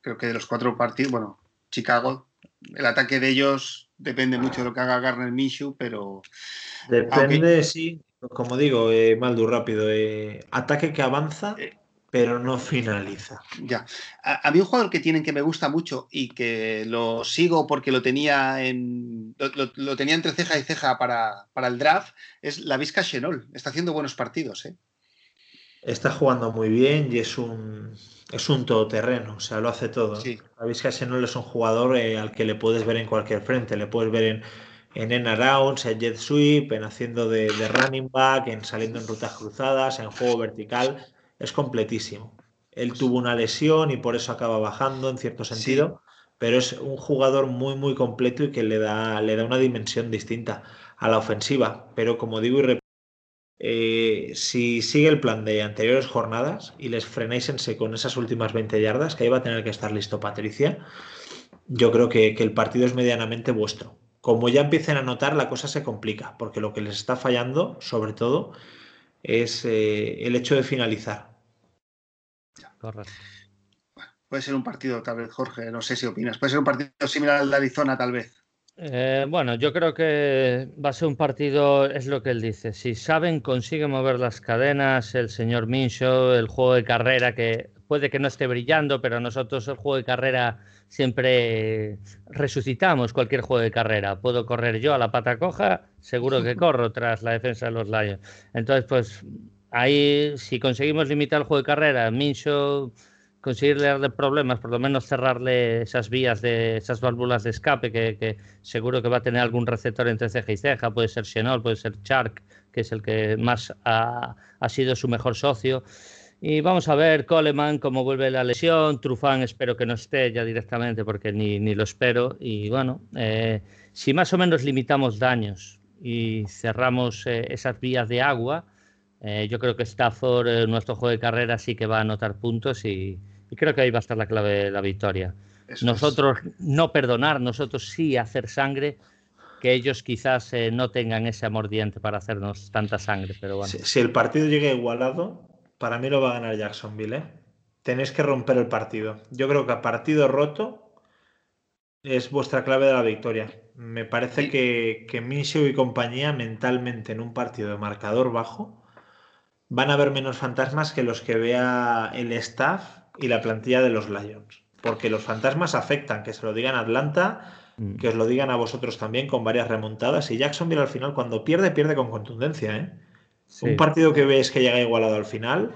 creo que de los cuatro partidos, bueno, Chicago, el ataque de ellos depende mucho de lo que haga Garner Minshew, pero... Depende, sí, como digo, eh, Maldu, rápido, eh, ataque que avanza, eh, pero no finaliza. Ya. A, mí un jugador que tienen que me gusta mucho y que lo sigo porque lo tenía en lo, tenía entre ceja y ceja para, el draft es la Vizca Chenol. Está haciendo buenos partidos, ¿eh? Está jugando muy bien y es un es un todoterreno, o sea, lo hace todo. Sí. La Vizca Chenol es un jugador al que le puedes ver en cualquier frente, le puedes ver en en en arounds, en jet sweep, en haciendo de, running back, en saliendo en rutas cruzadas, en juego vertical, es completísimo. Él tuvo una lesión y por eso acaba bajando en cierto sentido, pero es un jugador muy muy completo y que le da, le da una dimensión distinta a la ofensiva. Pero como digo y repito, eh, si sigue el plan de anteriores jornadas y les frenáis en esas últimas 20 yardas, que ahí va a tener que estar listo Patricia, yo creo que el partido es medianamente vuestro como ya empiecen a notar, la cosa se complica, porque lo que les está fallando, sobre todo, es eh, el hecho de finalizar. Correcto. puede ser un partido, tal vez, Jorge, no sé si opinas, puede ser un partido similar al de Arizona, tal vez. Eh, bueno, yo creo que va a ser un partido, es lo que él dice. Si saben, consiguen mover las cadenas, el señor Minshew, el juego de carrera, que puede que no esté brillando, pero nosotros el juego de carrera siempre resucitamos cualquier juego de carrera. Puedo correr yo a la pata coja, seguro que corro tras la defensa de los Lions. Entonces, pues ahí, si conseguimos limitar el juego de carrera, Mincho conseguirle darle problemas, por lo menos cerrarle esas vías de esas válvulas de escape que, seguro que va a tener algún receptor entre ceja y ceja, puede ser Xenol, puede ser Shark, que es el que más ha, ha sido su mejor socio. Y vamos a ver Coleman cómo vuelve la lesión. Trufán espero que no esté ya directamente porque ni, ni lo espero. Y bueno, eh, si más o menos limitamos daños y cerramos eh, esas vías de agua, eh, yo creo que Stafford, nuestro juego de carrera, sí que va a anotar puntos y, creo que ahí va a estar la clave de la victoria. nosotros no perdonar, nosotros sí hacer sangre, que ellos quizás no tengan ese amordiente para hacernos tanta sangre. Pero bueno. si el partido llega igualado, para mí lo va a ganar Jacksonville, ¿eh? Tenéis que romper el partido. Yo creo que a partido roto es vuestra clave de la victoria. Me parece que, que Minshew y compañía mentalmente en un partido de marcador bajo van a ver menos fantasmas que los que vea el staff y la plantilla de los Lions. Porque los fantasmas afectan, que se lo digan a Atlanta, mm. que os lo digan a vosotros también con varias remontadas. Y Jacksonville al final cuando pierde, pierde con contundencia. ¿eh? Un partido que ves que llega igualado al final,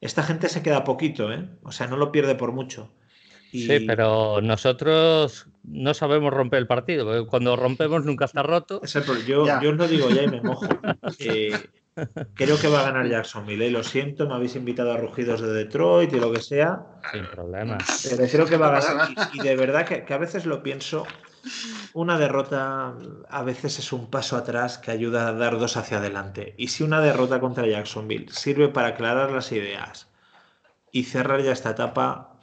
esta gente se queda poquito, ¿eh? O sea, no lo pierde por mucho. Sí, pero nosotros no sabemos romper el partido, porque cuando rompemos nunca está roto. yo, yo os lo digo ya y me mojo. creo que va a ganar Jacksonville, ¿eh? lo siento, me habéis invitado a Rugidos de Detroit y lo que sea. Sin problema. Pero creo que va a ganar. Y, de verdad que, a veces lo pienso una derrota a veces es un paso atrás que ayuda a dar dos hacia adelante. Y si una derrota contra Jacksonville sirve para aclarar las ideas y cerrar ya esta etapa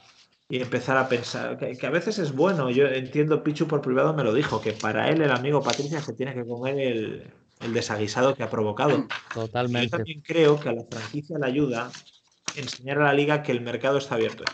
y empezar a pensar que, a veces es bueno, yo entiendo, Pichu por privado me lo dijo, que para él el amigo Patricia se tiene que comer el, el desaguisado que ha provocado. Totalmente. Yo también creo que a la franquicia le ayuda enseñar a la liga que el mercado está abierto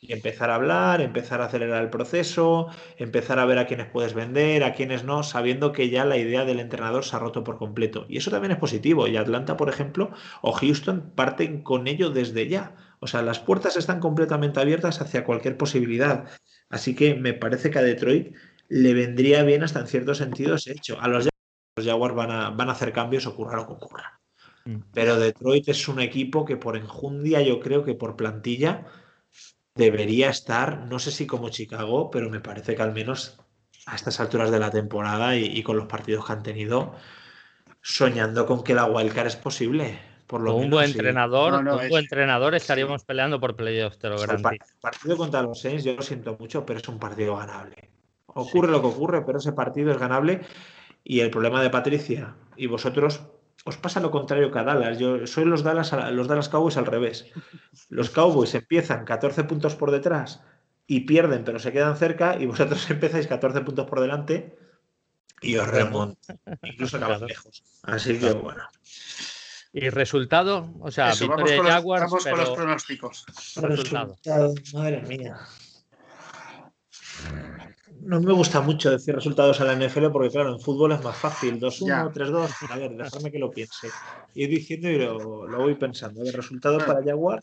y empezar a hablar, empezar a acelerar el proceso, empezar a ver a quiénes puedes vender, a quiénes no, sabiendo que ya la idea del entrenador se ha roto por completo. Y eso también es positivo. Y Atlanta, por ejemplo, o Houston parten con ello desde ya. O sea, las puertas están completamente abiertas hacia cualquier posibilidad. Así que me parece que a Detroit le vendría bien hasta en cierto sentido ese hecho. A los Jaguars van a, van a hacer cambios, ocurra lo que ocurra. Mm. Pero Detroit es un equipo que por enjundia, yo creo que por plantilla, debería estar, no sé si como Chicago, pero me parece que al menos a estas alturas de la temporada y, con los partidos que han tenido, soñando con que la wildcard es posible. Por lo un buen entrenador, un buen entrenador estaríamos peleando por playoffs, te lo El partido contra los Saints, yo lo siento mucho, pero es un partido ganable. Ocurre lo que ocurre, pero ese partido es ganable. Y el problema de Patricia y vosotros os pasa lo contrario que a Dallas. Yo soy los Dallas, los Dallas Cowboys al revés. Los Cowboys empiezan 14 puntos por detrás y pierden, pero se quedan cerca, y vosotros empezáis 14 puntos por delante y os remontan. Incluso acabas lejos. Así que bueno. ¿Y resultado? O sea, victoria vamos Jaguars, vamos con los pronósticos. Resultado. Madre mía no me gusta mucho decir resultados a la NFL porque, claro, en fútbol es más fácil. 2-1, 3-2. A ver, déjame que lo piense. Ir diciendo y lo, voy pensando. A ver, resultados para Jaguar.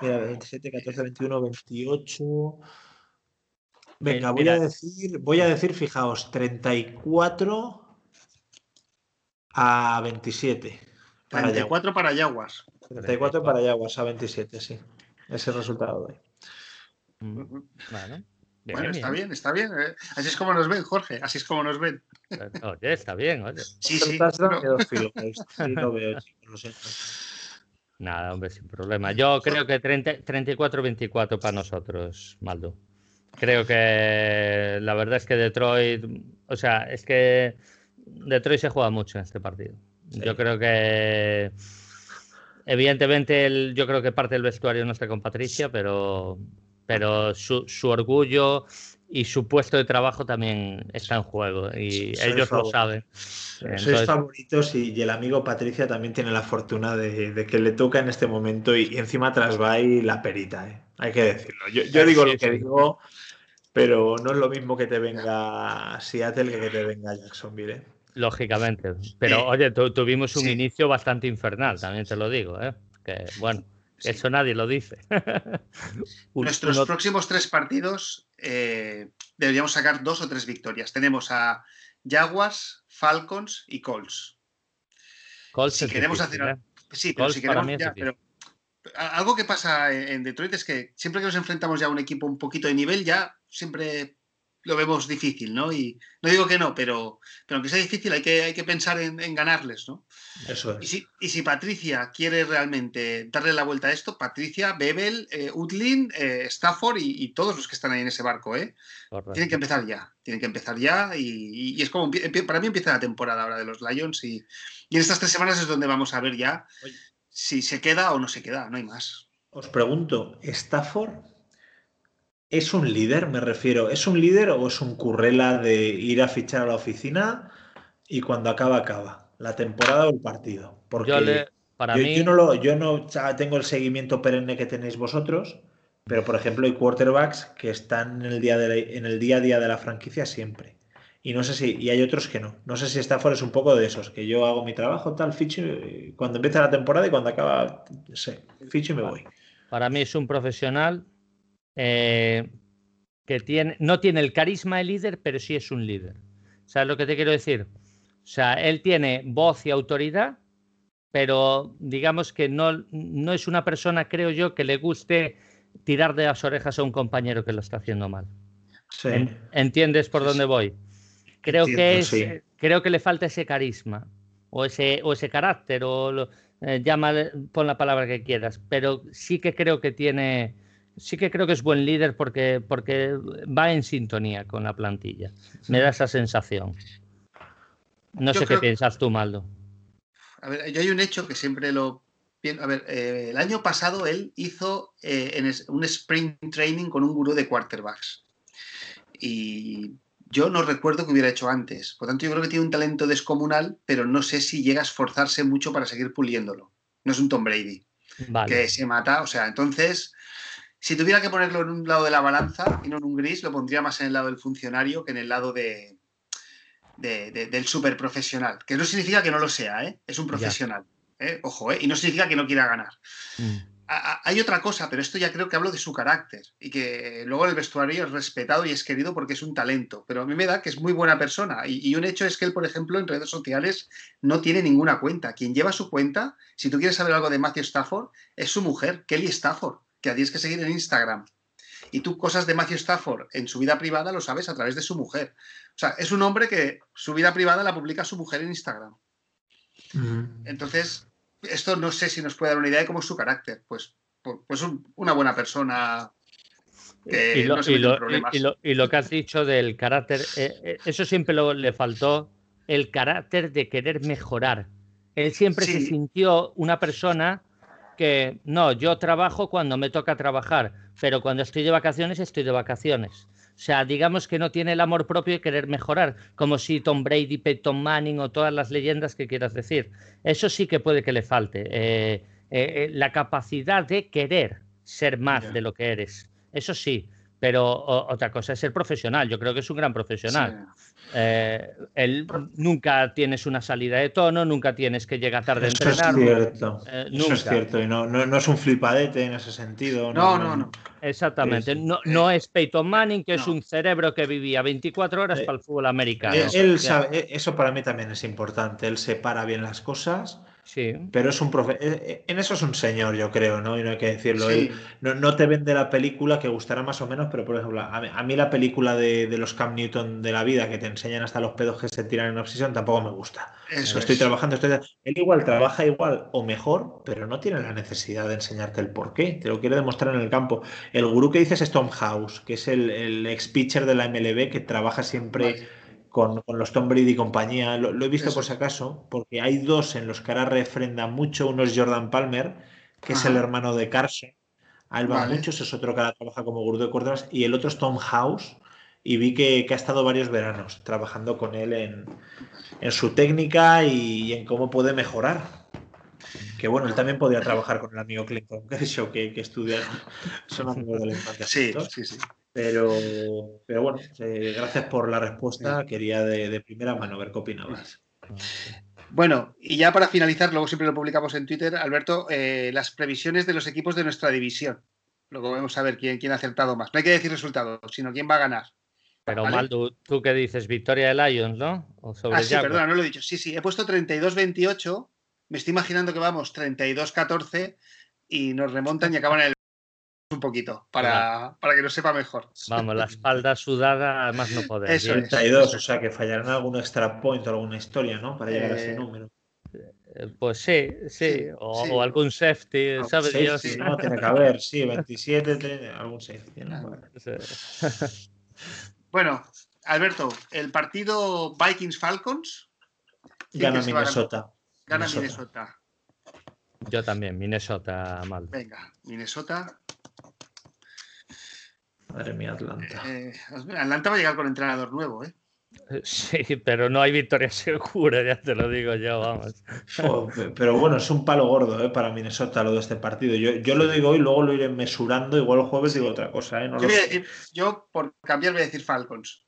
Mira, 27, 14, 21, 28. Venga, voy a decir, voy a decir, fijaos, 34 a 27. Para 34 para Jaguars. 34 para Jaguars a 27, sí. Ese resultado de hoy. Bueno bueno, está bien, está bien. ¿eh? Así es como nos ven, Jorge. Así es como nos ven. Oye, está bien, oye. Sí, sí. Nada, hombre, sin problema. Yo creo que 34-24 para nosotros, Maldo. Creo que la verdad es que Detroit, o sea, es que Detroit se juega mucho en este partido. Yo creo que evidentemente yo creo que parte del vestuario no está con Patricia, pero pero su, orgullo y su puesto de trabajo también está en juego y ellos lo saben. Sois favoritos y, el amigo Patricia también tiene la fortuna de, que le toca en este momento y, encima tras va y la perita, ¿eh? hay que decirlo. Yo, digo lo que digo, pero no es lo mismo que te venga Seattle que que te venga Jacksonville. ¿eh? Lógicamente, pero oye, tuvimos un inicio bastante infernal, también te lo digo, ¿eh? que bueno. Eso nadie lo dice. Nuestros próximos tres partidos eh, deberíamos sacar dos o tres victorias. Tenemos a Jaguars, Falcons y Colts. Colts si queremos hacer. ¿eh? Sí, pero si queremos. pero algo que pasa en Detroit es que siempre que nos enfrentamos ya a un equipo un poquito de nivel, ya siempre lo vemos difícil, ¿no? Y no digo que no, pero, pero aunque sea difícil, hay que, hay que pensar en, ganarles, ¿no? Eso es. Y si, Patricia quiere realmente darle la vuelta a esto, Patricia, Bebel, eh, Utlin, eh, Stafford y, todos los que están ahí en ese barco, ¿eh? Tienen que empezar ya, tienen que empezar ya y, es como, para mí empieza la temporada ahora de los Lions y, en estas tres semanas es donde vamos a ver ya si se queda o no se queda, no hay más. Os pregunto, ¿Stafford ¿Es un líder? Me refiero, ¿es un líder o es un currela de ir a fichar a la oficina y cuando acaba, acaba? ¿La temporada o el partido? Porque yo, para mí... no lo, yo no tengo el seguimiento perenne que tenéis vosotros, pero por ejemplo hay quarterbacks que están en el día, de en el día a día de la franquicia siempre. Y no sé si, y hay otros que no. No sé si Stafford es un poco de esos, que yo hago mi trabajo, tal, ficho, cuando empieza la temporada y cuando acaba, sé, ficho y me voy. Para mí es un profesional eh, que tiene, no tiene el carisma de líder, pero sí es un líder. ¿Sabes lo que te quiero decir? O sea, él tiene voz y autoridad, pero digamos que no, no es una persona, creo yo, que le guste tirar de las orejas a un compañero que lo está haciendo mal. ¿Entiendes por dónde voy? Creo que es, creo que le falta ese carisma o ese, o ese carácter o eh, llama, pon la palabra que quieras, pero sí que creo que tiene sí que creo que es buen líder porque, porque va en sintonía con la plantilla. Me da esa sensación. No sé qué piensas tú, Maldo. A ver, yo hay un hecho que siempre lo. A ver, eh, el año pasado él hizo eh, un sprint training con un gurú de quarterbacks. Y yo no recuerdo que hubiera hecho antes. Por tanto, yo creo que tiene un talento descomunal, pero no sé si llega a esforzarse mucho para seguir puliéndolo. No es un Tom Brady. Que se mata. O sea, entonces si tuviera que ponerlo en un lado de la balanza y no en un gris, lo pondría más en el lado del funcionario que en el lado de, del super profesional. Que no significa que no lo sea, ¿eh? es un profesional. ¿eh? Ojo, ¿eh? y no significa que no quiera ganar. Mm. hay otra cosa, pero esto ya creo que hablo de su carácter y que luego el vestuario es respetado y es querido porque es un talento. Pero a mí me da que es muy buena persona. Y, y un hecho es que él, por ejemplo, en redes sociales no tiene ninguna cuenta. Quien lleva su cuenta, si tú quieres saber algo de Matthew Stafford, es su mujer, Kelly Stafford que tienes que seguir en Instagram. Y tú cosas de Matthew Stafford en su vida privada lo sabes a través de su mujer. O sea, es un hombre que su vida privada la publica su mujer en Instagram. Entonces, esto no sé si nos puede dar una idea de cómo es su carácter. Pues, pues, pues una buena persona. y, lo, que has dicho del carácter, eh, eh, eso siempre lo, le faltó, el carácter de querer mejorar. Él siempre se sintió una persona que, no, yo trabajo cuando me toca trabajar, pero cuando estoy de vacaciones, estoy de vacaciones. O sea, digamos que no tiene el amor propio de querer mejorar, como si Tom Brady, Peyton Manning o todas las leyendas que quieras decir. Eso sí que puede que le falte. Eh, eh, eh, la capacidad de querer ser más de lo que eres. Eso sí, pero otra cosa es ser profesional. Yo creo que es un gran profesional. Eh, él nunca tienes una salida de tono, nunca tienes que llegar tarde a entrenar. Es cierto. Eh, Eso es cierto. Y no, no, es un flipadete en ese sentido. No, no, no. Exactamente. no, no es Peyton Manning, que es un cerebro que vivía 24 horas eh, para el fútbol americano. Él sabe, eso para mí también es importante. Él separa bien las cosas Sí. Pero es un profe eh, eh, En eso es un señor, yo creo, ¿no? Y no hay que decirlo. no, no, te vende la película que gustará más o menos, pero por ejemplo, a mí, la película de, los Cam Newton de la vida que te enseñan hasta los pedos que se tiran en obsesión tampoco me gusta. Eso estoy trabajando, estoy... Él igual trabaja igual o mejor, pero no tiene la necesidad de enseñarte el por qué. Te lo quiere demostrar en el campo. El gurú que dices es Tom House, que es el, ex pitcher de la MLB que trabaja siempre con, los Tom Brady y compañía. Lo, he visto por si acaso, porque hay dos en los que ahora refrenda mucho. Uno es Jordan Palmer, que es el hermano de Carson. Alba Muchos es otro que ahora trabaja como gurú de cuerdas. Y el otro es Tom House. Y vi que, ha estado varios veranos trabajando con él en, su técnica y, en cómo puede mejorar. Que bueno, él también podría trabajar con el amigo Clinton Kershaw que, que estudiaron. Son amigos de la infancia. Sí, sí, sí. Pero, pero bueno, eh, gracias por la respuesta. Quería de, primera mano ver qué opinabas. Bueno, y ya para finalizar, luego siempre lo publicamos en Twitter, Alberto, eh, las previsiones de los equipos de nuestra división. Luego vamos a ver quién, quién ha acertado más. No hay que decir resultados, sino quién va a ganar. Pero mal, ¿tú, qué dices? Victoria de Lions, ¿no? ah, sí, perdona, no lo he dicho. Sí, sí, he puesto 32-28. Me estoy imaginando que vamos 32-14 y nos remontan y acaban en el un poquito para, para, que lo sepa mejor. Vamos, la espalda sudada, más no poder. Eso 32, o sea que fallarán algún extra point o alguna historia, ¿no? Para llegar a ese eh, número. Eh, pues sí, sí, o, algún safety, ¿sabes? Safety, no, tiene que haber, sí, 27, algún safety. ¿no? Bueno. Alberto, el partido Vikings-Falcons. Gana Minnesota. Gana Minnesota. Yo también, Minnesota mal. Venga, Minnesota. Madre mía, Atlanta. Eh, Atlanta va a llegar con entrenador nuevo, ¿eh? Sí, pero no hay victoria segura, ya te lo digo yo, vamos. pero bueno, es un palo gordo ¿eh? para Minnesota lo de este partido. Yo, yo lo digo hoy, luego lo iré mesurando. Igual el jueves digo otra cosa. ¿eh? yo, por cambiar, voy a decir Falcons.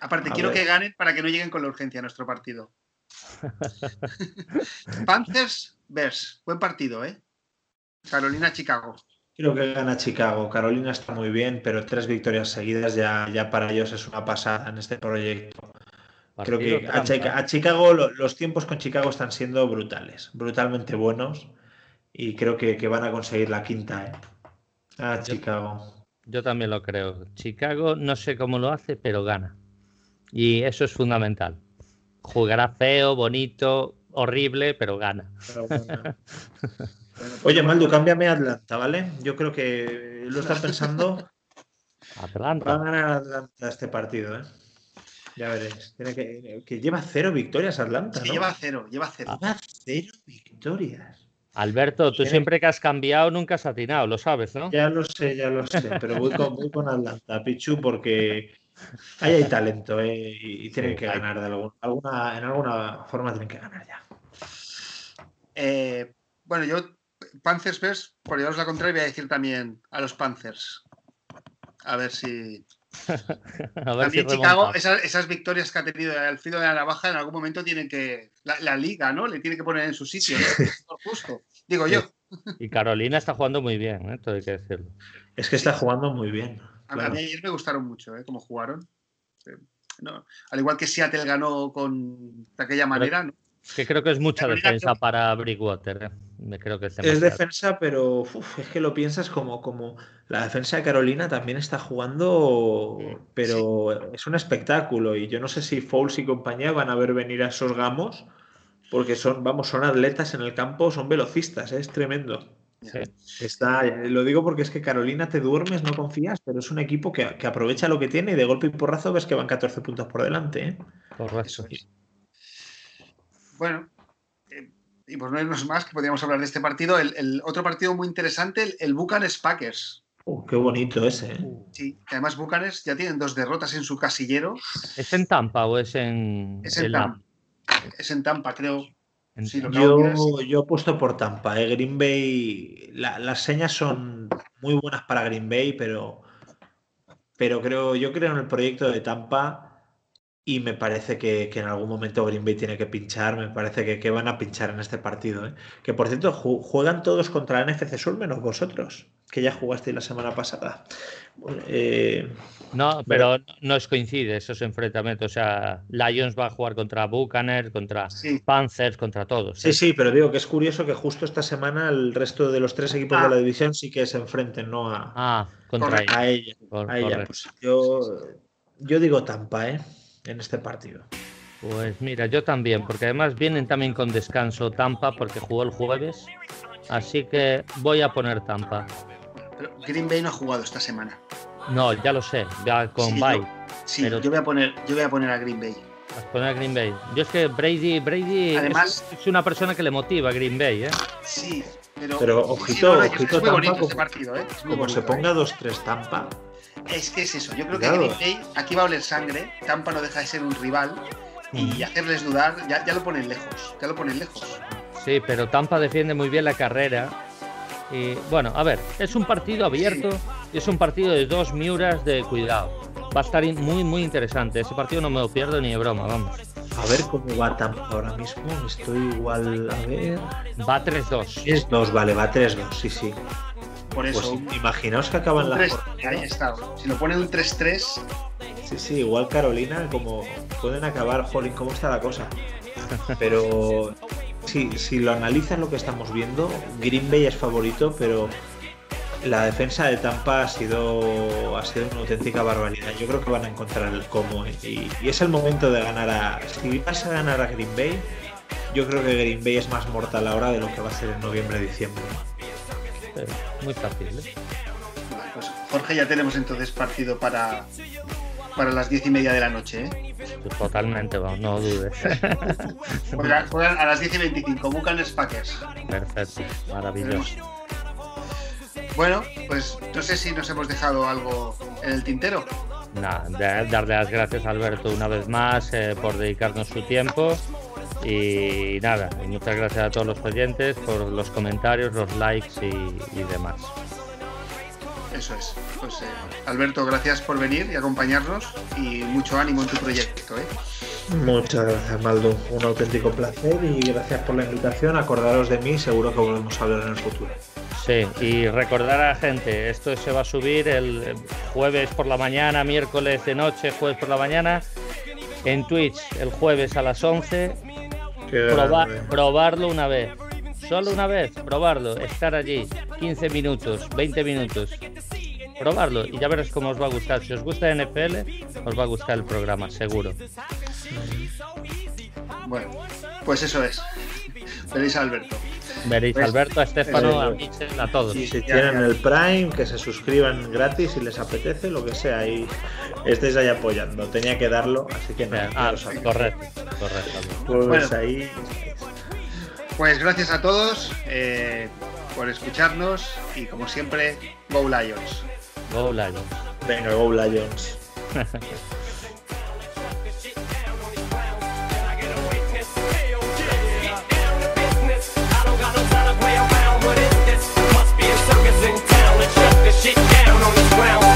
Aparte, quiero que ganen para que no lleguen con la urgencia a nuestro partido. Panthers, Bears. Buen partido, ¿eh? Carolina, Chicago. Creo que gana Chicago. Carolina está muy bien, pero tres victorias seguidas ya, ya para ellos es una pasada en este proyecto. Creo que a, Chicago los tiempos con Chicago están siendo brutales, brutalmente buenos y creo que, van a conseguir la quinta. ¿eh? A Chicago. Yo también lo creo. Chicago no sé cómo lo hace, pero gana. Y eso es fundamental. Jugará feo, bonito, horrible, pero gana. Oye, Maldo, cámbiame a Atlanta, ¿vale? Yo creo que lo estás pensando. Atlanta. Va a ganar Atlanta este partido, ¿eh? Ya veréis. Tiene que, lleva cero victorias Atlanta. Sí, lleva cero, lleva cero. Lleva cero victorias. Alberto, tú siempre que has cambiado nunca has atinado, lo sabes, ¿no? Ya lo sé, ya lo sé, pero voy con, Atlanta, Pichu, porque ahí hay talento ¿eh? y, tienen que ganar de alguna, en alguna forma tienen que ganar ya. Eh, bueno, yo Panthers Bears, por llevaros la contraria, voy a decir también a los Panthers. A ver si. también Chicago, esas, victorias que ha tenido al filo de la navaja, en algún momento tienen que. La, liga, ¿no? Le tiene que poner en su sitio, justo. Digo yo. Y Carolina está jugando muy bien, ¿eh? Esto hay que decirlo. Es que está jugando muy bien. A mí ayer me gustaron mucho, ¿eh? Cómo jugaron. al igual que Seattle ganó con de aquella manera, ¿no? Que creo que es mucha defensa para Brickwater. ¿eh? Creo que es, defensa, pero es que lo piensas como, como la defensa de Carolina también está jugando, pero es un espectáculo. Y yo no sé si Fouls y compañía van a ver venir a esos gamos porque son, vamos, son atletas en el campo, son velocistas, ¿eh? es tremendo. Está, lo digo porque es que Carolina te duermes, no confías, pero es un equipo que, aprovecha lo que tiene y de golpe y porrazo ves que van 14 puntos por delante. ¿eh? Correcto. Bueno, eh, y pues no hay más que podríamos hablar de este partido. El, otro partido muy interesante, el, el Bucanes Packers. Uh, qué bonito ese. ¿eh? Sí, además Bucanes ya tienen dos derrotas en su casillero. ¿Es en Tampa o es en.? Es en Tampa. Es en Tampa, creo. Yo, yo apuesto por Tampa. ¿eh? Green Bay, las señas son muy buenas para Green Bay, pero, pero creo, yo creo en el proyecto de Tampa y me parece que, en algún momento Green Bay tiene que pinchar, me parece que, que van a pinchar en este partido. ¿eh? Que por cierto, juegan todos contra la NFC Sur menos vosotros, que ya jugasteis la semana pasada. Eh, no, pero no es coincide esos enfrentamientos. O sea, Lions va a jugar contra Buccaneers, contra Panthers, contra todos. Sí, ¿eh? sí, pero digo que es curioso que justo esta semana el resto de los tres equipos de ah. la división sí que se enfrenten, ¿no? A, ah, contra ella. A ella. Pues yo, yo digo Tampa, ¿eh? En este partido. Pues mira, yo también, porque además vienen también con descanso Tampa porque jugó el jueves, así que voy a poner Tampa. Pero Green Bay no ha jugado esta semana. No, ya lo sé, ya con sí, sí, pero... yo voy a poner, yo voy a poner a Green Bay. Vas a poner a Green Bay. Yo es que Brady, Brady Además, es, una persona que le motiva a Green Bay, ¿eh? Sí, pero, pero ojito, ojito es muy bonito este partido, ¿eh? como se ponga 2-3 Tampa, es que es eso. Yo creo que Green aquí va a oler sangre. Tampa no deja de ser un rival. Y mm. hacerles dudar, ya, lo ponen lejos. Ya lo ponen lejos. Sí, pero Tampa defiende muy bien la carrera. Y bueno, a ver, es un partido abierto y es un partido de dos miuras de cuidado. Va a estar muy, muy interesante. Ese partido no me lo pierdo ni de broma, vamos. A ver cómo va Tampa ahora mismo. Estoy igual, a ver. Va 3-2. Es 2, vale, va 3-2, sí, sí. Por pues eso. imaginaos que acaban la. ahí está. Si lo ponen un 3-3. Sí, sí, igual Carolina, como pueden acabar, jolín, ¿cómo está la cosa? Pero si, si lo analizan lo que estamos viendo, Green Bay es favorito, pero la defensa de Tampa ha sido, ha sido una auténtica barbaridad. Yo creo que van a encontrar el cómo y, y, es el momento de ganar a. Si vas a ganar a Green Bay, yo creo que Green Bay es más mortal ahora de lo que va a ser en noviembre-diciembre muy fácil. ¿eh? Pues, Jorge, ya tenemos entonces partido para, para las diez y media de la noche. ¿eh? Totalmente, no dudes. juegan, a las 10 y 25, buscan Packers. Perfecto, maravilloso. Bueno, pues no sé si nos hemos dejado algo en el tintero. Nada, darle las gracias a Alberto una vez más eh, por dedicarnos su tiempo y nada, muchas gracias a todos los oyentes por los comentarios, los likes y, demás. Eso es. Pues eh, Alberto, gracias por venir y acompañarnos y mucho ánimo en tu proyecto. ¿eh? Muchas gracias, Maldo. Un auténtico placer y gracias por la invitación. Acordaros de mí, seguro que volvemos a hablar en el futuro. Sí, y recordar a la gente, esto se va a subir el jueves por la mañana, miércoles de noche, jueves por la mañana, en Twitch el jueves a las 11 probarlo una vez. Solo una vez, probarlo, estar allí 15 minutos, 20 minutos. Probarlo y ya verás cómo os va a gustar. Si os gusta NFL, os va a gustar el programa, seguro. Bueno, pues eso es. A Alberto. Veréis pues, Alberto, a Estefano, a Michel, a todos. Y si tienen el Prime, que se suscriban gratis si les apetece, lo que sea, y estéis ahí apoyando. Tenía que darlo, así que nada. Ah, correcto, correcto. Pues ahí. Pues gracias a todos eh, por escucharnos y como siempre, Go Lions. Go Lions. Venga, Go Lions. shit down on the ground.